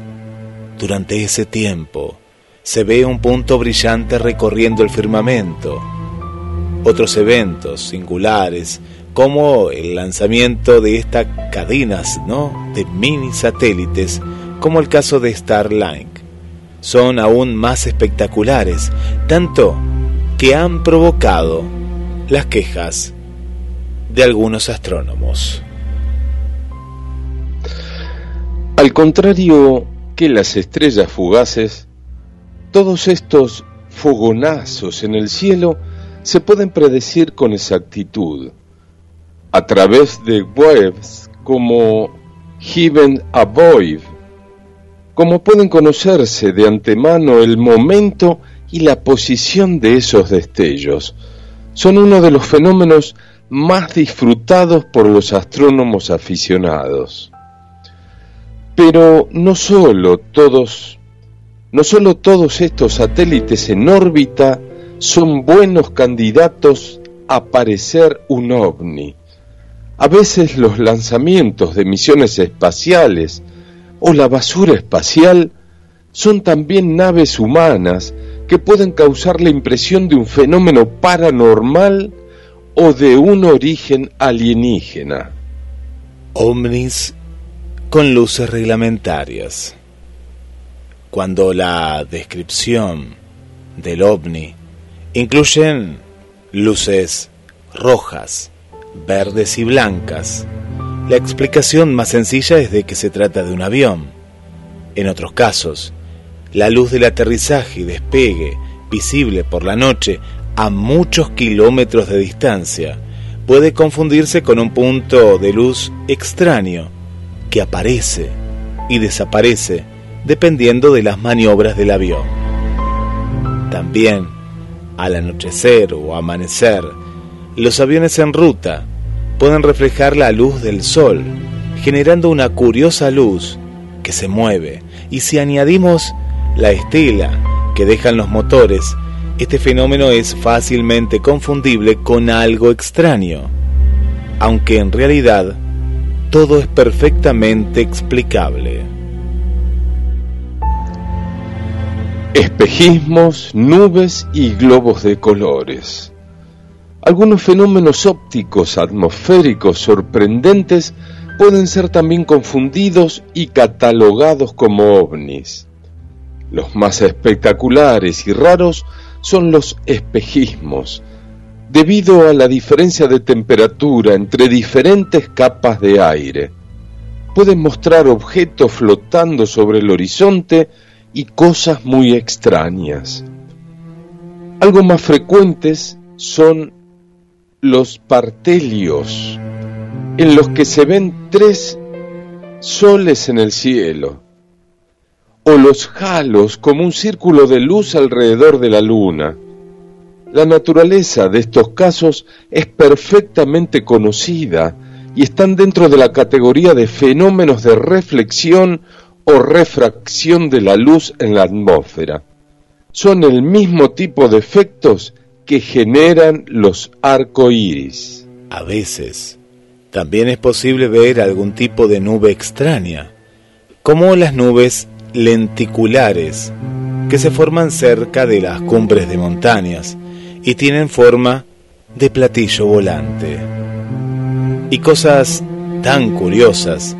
S4: Durante ese tiempo se ve un punto brillante recorriendo el firmamento. Otros eventos singulares como el lanzamiento de estas cadenas ¿no? de mini satélites, como el caso de Starlink. Son aún más espectaculares, tanto que han provocado las quejas de algunos astrónomos.
S6: Al contrario que las estrellas fugaces, todos estos fogonazos en el cielo se pueden predecir con exactitud a través de webs como Heaven Above, como pueden conocerse de antemano el momento y la posición de esos destellos. Son uno de los fenómenos más disfrutados por los astrónomos aficionados. Pero no solo todos, no solo todos estos satélites en órbita son buenos candidatos a parecer un ovni. A veces los lanzamientos de misiones espaciales o la basura espacial son también naves humanas que pueden causar la impresión de un fenómeno paranormal o de un origen alienígena.
S4: Ovnis con luces reglamentarias. Cuando la descripción del ovni incluyen luces rojas, verdes y blancas, la explicación más sencilla es de que se trata de un avión. En otros casos, la luz del aterrizaje y despegue, visible por la noche a muchos kilómetros de distancia, puede confundirse con un punto de luz extraño que aparece y desaparece dependiendo de las maniobras del avión. También, al anochecer o amanecer, los aviones en ruta pueden reflejar la luz del sol, generando una curiosa luz que se mueve. Y si añadimos la estela que dejan los motores, este fenómeno es fácilmente confundible con algo extraño, aunque en realidad todo es perfectamente explicable.
S6: Espejismos, nubes y globos de colores. Algunos fenómenos ópticos atmosféricos sorprendentes pueden ser también confundidos y catalogados como ovnis. Los más espectaculares y raros son los espejismos, debido a la diferencia de temperatura entre diferentes capas de aire. Pueden mostrar objetos flotando sobre el horizonte y cosas muy extrañas. Algo más frecuentes son los partelios, en los que se ven tres soles en el cielo, o los halos como un círculo de luz alrededor de la luna. La naturaleza de estos casos es perfectamente conocida y están dentro de la categoría de fenómenos de reflexión o refracción de la luz en la atmósfera. Son el mismo tipo de efectos que generan los arcoíris.
S4: A veces, también es posible ver algún tipo de nube extraña, como las nubes lenticulares que se forman cerca de las cumbres de montañas y tienen forma de platillo volante. Y cosas tan curiosas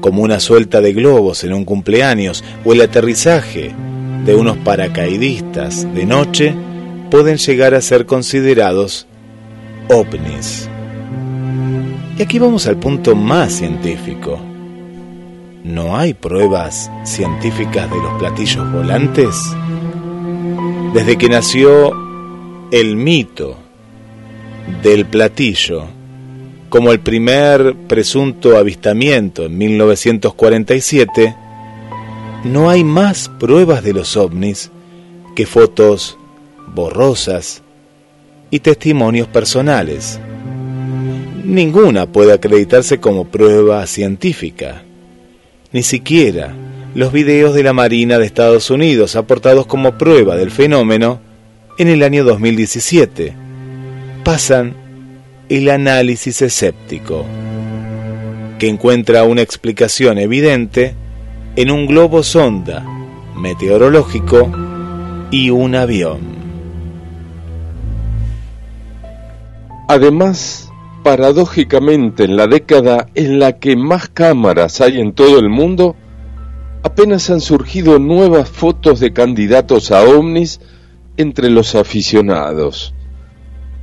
S4: como una suelta de globos en un cumpleaños o el aterrizaje de unos paracaidistas de noche pueden llegar a ser considerados ovnis. Y aquí vamos al punto más científico. ¿No hay pruebas científicas de los platillos volantes? Desde que nació el mito del platillo como el primer presunto avistamiento en 1947, no hay más pruebas de los ovnis que fotos borrosas y testimonios personales. Ninguna puede acreditarse como prueba científica, ni siquiera los videos de la Marina de Estados Unidos aportados como prueba del fenómeno en el año 2017. Pasan el análisis escéptico, que encuentra una explicación evidente en un globo sonda meteorológico y un avión.
S6: Además paradójicamente en la década en la que más cámaras hay en todo el mundo, apenas han surgido nuevas fotos de candidatos a ovnis entre los aficionados.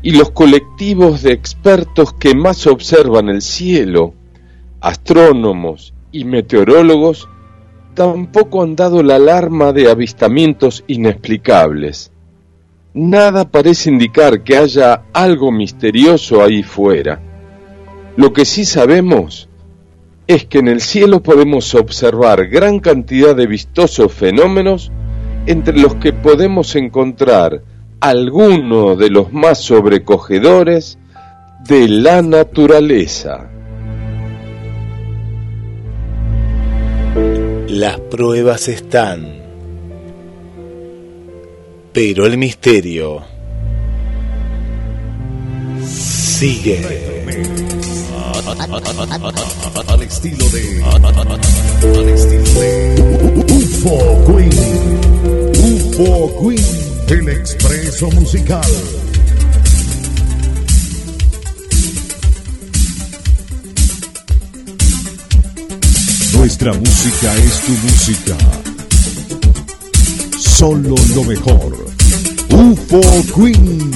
S6: Y los colectivos de expertos que más observan el cielo, astrónomos y meteorólogos, tampoco han dado la alarma de avistamientos inexplicables. Nada parece indicar que haya algo misterioso ahí fuera. Lo que sí sabemos es que en el cielo podemos observar gran cantidad de vistosos fenómenos entre los que podemos encontrar algunos de los más sobrecogedores de la naturaleza.
S4: Las pruebas están, pero el misterio sigue.
S1: Al estilo de. Al estilo de. UFO Queen. UFO Queen. El expreso musical. Nuestra música es tu música. Solo lo mejor. UFO Queen.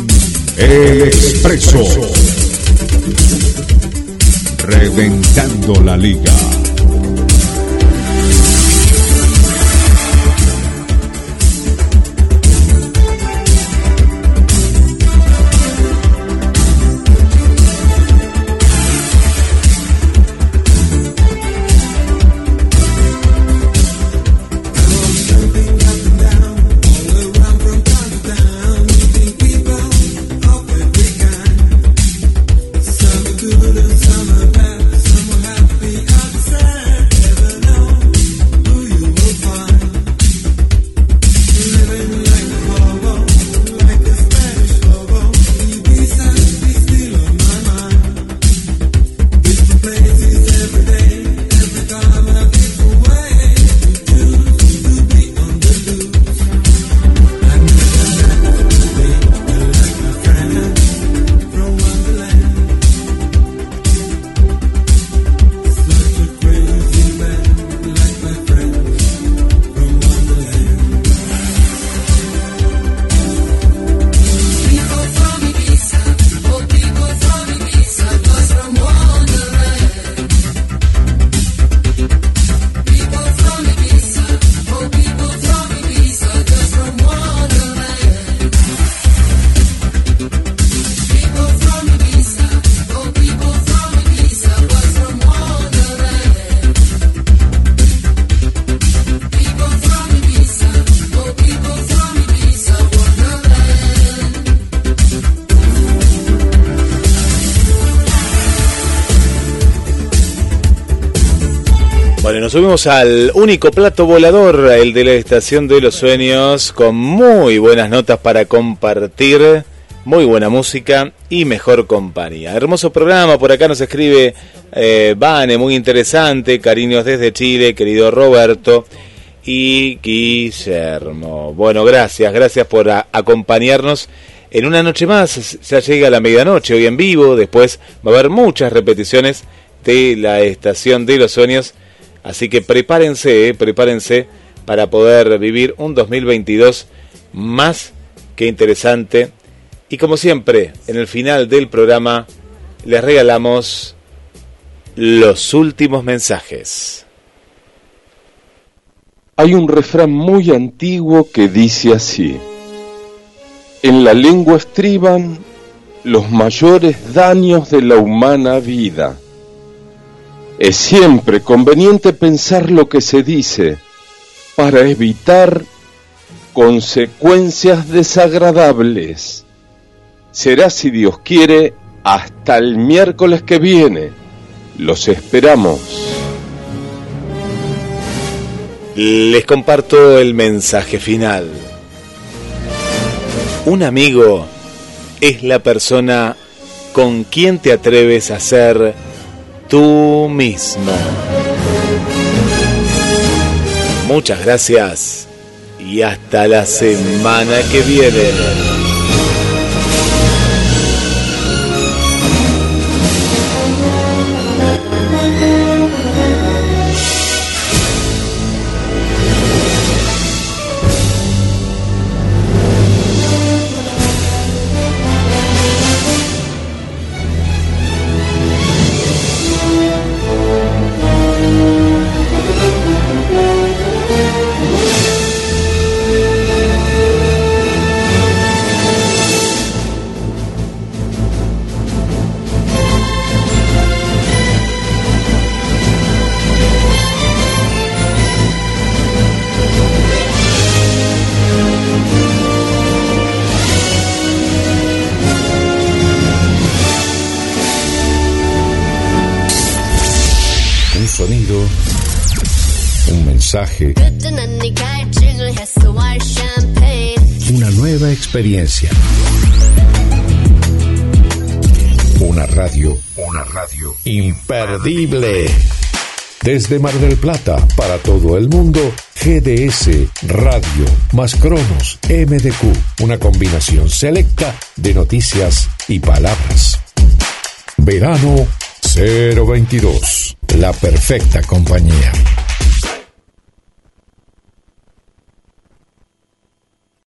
S1: El expreso. Reventando la liga.
S4: Subimos al único plato volador, el de la Estación de los Sueños, con muy buenas notas para compartir, muy buena música y mejor compañía. Hermoso programa, por acá nos escribe eh, muy interesante, cariños desde Chile, querido Roberto y Guillermo. Bueno, gracias, gracias por acompañarnos. En una noche más, ya llega la medianoche, hoy en vivo, después va a haber muchas repeticiones de la Estación de los Sueños. Así que prepárense, eh, prepárense para poder vivir un 2022 más que interesante. Y como siempre, en el final del programa les regalamos los últimos mensajes.
S6: Hay un refrán muy antiguo que dice así, en la lengua estriban los mayores daños de la humana vida. Es siempre conveniente pensar lo que se dice para evitar consecuencias desagradables. Será, si Dios quiere, hasta el miércoles que viene. Los esperamos.
S4: Les comparto el mensaje final. Un amigo es la persona con quien te atreves a ser tú mismo. Muchas gracias y hasta la semana que viene.
S1: Experiencia. Una radio, una radio imperdible. Desde Mar del Plata para todo el mundo, GDS Radio más Cronos MDQ, una combinación selecta de noticias y palabras. Verano 022, la perfecta compañía.